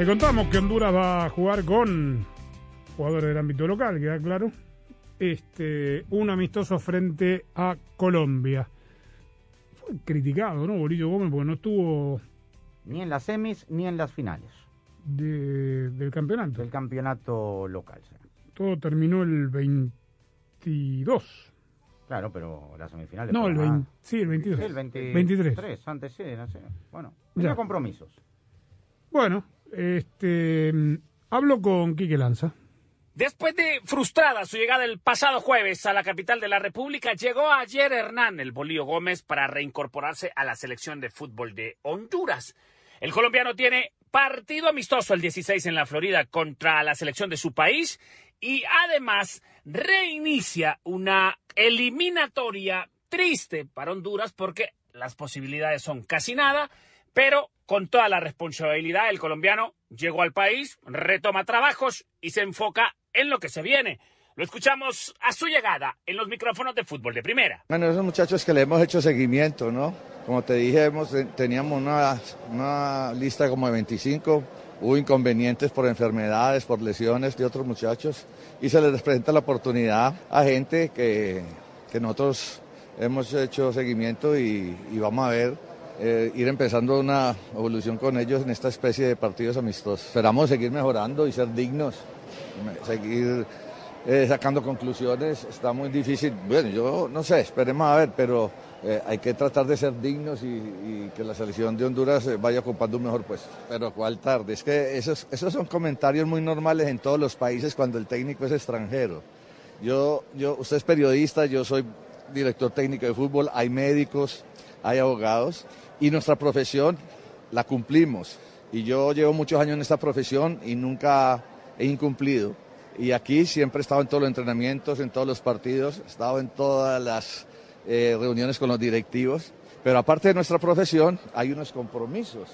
Speaker 1: Le contamos que Honduras va a jugar con jugadores del ámbito local, queda claro. Este, un amistoso frente a Colombia. Fue criticado, ¿no? Bolillo Gómez, porque no estuvo
Speaker 2: Ni en las semis ni en las finales
Speaker 1: de- del campeonato.
Speaker 2: del campeonato local. sí.
Speaker 1: Todo terminó el 22.
Speaker 2: Claro, pero las semifinales.
Speaker 1: No, el
Speaker 2: fueron
Speaker 1: 20, sí, el 22.
Speaker 2: Sí, el 20
Speaker 1: 23.
Speaker 2: 23, antes sí, no sé. Bueno, tenía compromisos.
Speaker 1: Bueno, este, mm, hablo con Quique Lanza.
Speaker 23: Después de frustrada su llegada el pasado jueves a la capital de la República, llegó ayer Hernán el Bolío Gómez para reincorporarse a la selección de fútbol de Honduras. El colombiano tiene partido amistoso el 16 en la Florida contra la selección de su país y además reinicia una eliminatoria triste para Honduras porque las posibilidades son casi nada, pero con toda la responsabilidad el colombiano llegó al país, retoma trabajos y se enfoca en lo que se viene. Lo escuchamos a su llegada en los micrófonos de fútbol de primera.
Speaker 26: Bueno, esos muchachos que le hemos hecho seguimiento, ¿no? Como te dije, hemos- teníamos una, lista como de 25. Hubo inconvenientes por enfermedades, por lesiones de otros muchachos y se les presenta la oportunidad a gente que, que nosotros hemos hecho seguimiento y vamos a ver, eh, ir empezando una evolución con ellos en esta especie de partidos amistosos. Esperamos seguir mejorando y ser dignos, seguir eh, sacando conclusiones, está muy difícil. Bueno, yo no sé, esperemos a ver, pero eh, hay que tratar de ser dignos y, y que la selección de Honduras eh, vaya ocupando un mejor puesto. Pero cuál tarde, es que esos, esos son comentarios muy normales en todos los países cuando el técnico es extranjero. Yo, yo, usted es periodista, yo soy director técnico de fútbol, hay médicos, hay abogados y nuestra profesión la cumplimos. Y yo llevo muchos años en esta profesión y nunca he incumplido. Y aquí siempre he estado en todos los entrenamientos, en todos los partidos, he estado en todas las eh, reuniones con los directivos. Pero aparte de nuestra profesión, hay unos compromisos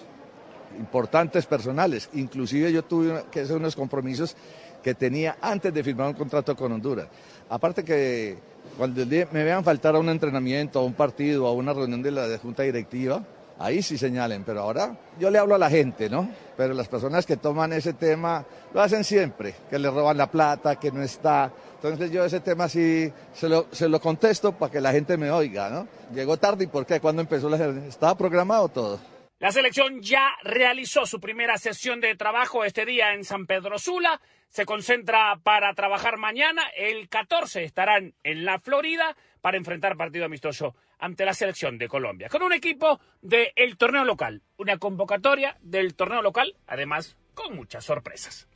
Speaker 26: importantes personales. Inclusive yo tuve que hacer unos compromisos que tenía antes de firmar un contrato con Honduras. Aparte que cuando me vean faltar a un entrenamiento, a un partido, a una reunión de la de junta directiva, ahí sí señalen, pero ahora yo le hablo a la gente, ¿no? Pero las personas que toman ese tema lo hacen siempre, que le roban la plata, que no está. Entonces yo ese tema sí se lo, se lo contesto para que la gente me oiga, ¿no? Llegó tarde y ¿por qué? ¿Cuándo empezó la ¿Estaba programado todo?
Speaker 23: La selección ya realizó su primera sesión de trabajo este día en San Pedro Sula. Se concentra para trabajar mañana. El 14 estarán en la Florida para enfrentar partido amistoso ante la selección de Colombia. Con un equipo del torneo local. Una convocatoria del torneo local, además con muchas sorpresas.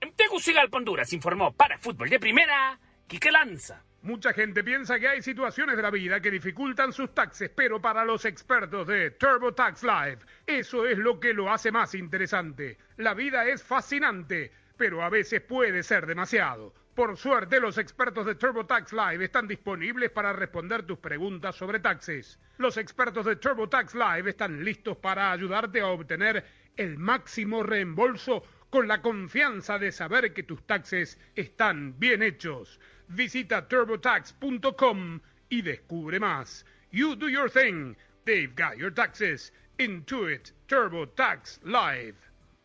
Speaker 23: En Tegucigalpa, Honduras, informó para Fútbol de Primera, Quique Lanza.
Speaker 1: Mucha gente piensa que hay situaciones de la vida que dificultan sus taxes, pero para los expertos de TurboTax Live, eso es lo que lo hace más interesante. La vida es fascinante, pero a veces puede ser demasiado. Por suerte, los expertos de TurboTax Live están disponibles para responder tus preguntas sobre taxes. Los expertos de TurboTax Live están listos para ayudarte a obtener el máximo reembolso con la confianza de saber que tus taxes están bien hechos. Visita turbotax.com y descubre más. You do your thing. They've got your taxes. Intuit TurboTax Live.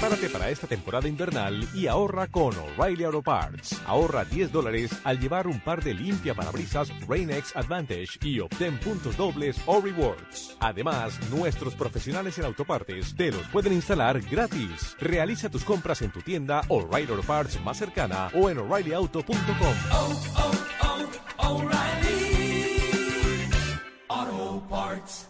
Speaker 27: Prepárate para esta temporada invernal y ahorra con O'Reilly Auto Parts. Ahorra 10 dólares al llevar un par de limpia parabrisas Rain-X Advantage y obtén puntos dobles o rewards. Además, nuestros profesionales en autopartes te los pueden instalar gratis. Realiza tus compras en tu tienda O'Reilly Auto Parts más cercana o en o'ReillyAuto.com.
Speaker 28: Auto Parts.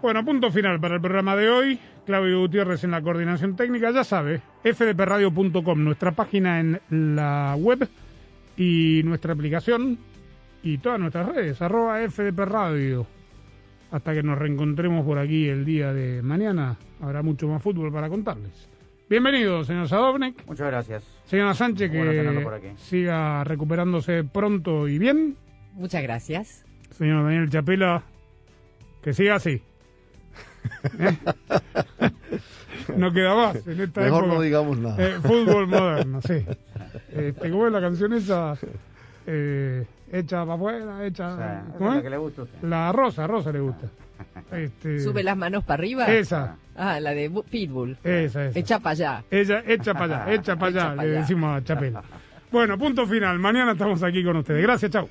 Speaker 1: Bueno, punto final para el programa de hoy. Claudio Gutiérrez en la coordinación técnica, ya sabe, fdpradio.com, nuestra página en la web y nuestra aplicación y todas nuestras redes, arroba fdpradio. Hasta que nos reencontremos por aquí el día de mañana, habrá mucho más fútbol para contarles. Bienvenido, señor Sadovnik.
Speaker 2: Muchas gracias.
Speaker 1: Señora Sánchez,
Speaker 2: por
Speaker 1: que
Speaker 2: aquí.
Speaker 1: siga recuperándose pronto y bien.
Speaker 4: Muchas gracias.
Speaker 1: Señor Daniel Chapela, que siga así. ¿Eh? *laughs* no queda más en esta
Speaker 3: Mejor
Speaker 1: época.
Speaker 3: no digamos nada.
Speaker 1: Eh, fútbol moderno, sí. ¿Cómo es la canción esa? Eh, hecha para afuera, hecha...
Speaker 2: esa
Speaker 1: ¿cómo
Speaker 2: es la
Speaker 1: es?
Speaker 2: que le gusta usted.
Speaker 1: La Rosa, Rosa le gusta. Este,
Speaker 4: Sube las manos para arriba.
Speaker 1: Esa.
Speaker 4: Ah, la de Bu- Pitbull.
Speaker 1: Esa, esa.
Speaker 4: Echa para allá.
Speaker 1: Ella, echa para allá, echa para *laughs* allá,
Speaker 4: pa'
Speaker 1: le
Speaker 4: allá.
Speaker 1: decimos a Chapela. Bueno, punto final. Mañana estamos aquí con ustedes. Gracias, chao.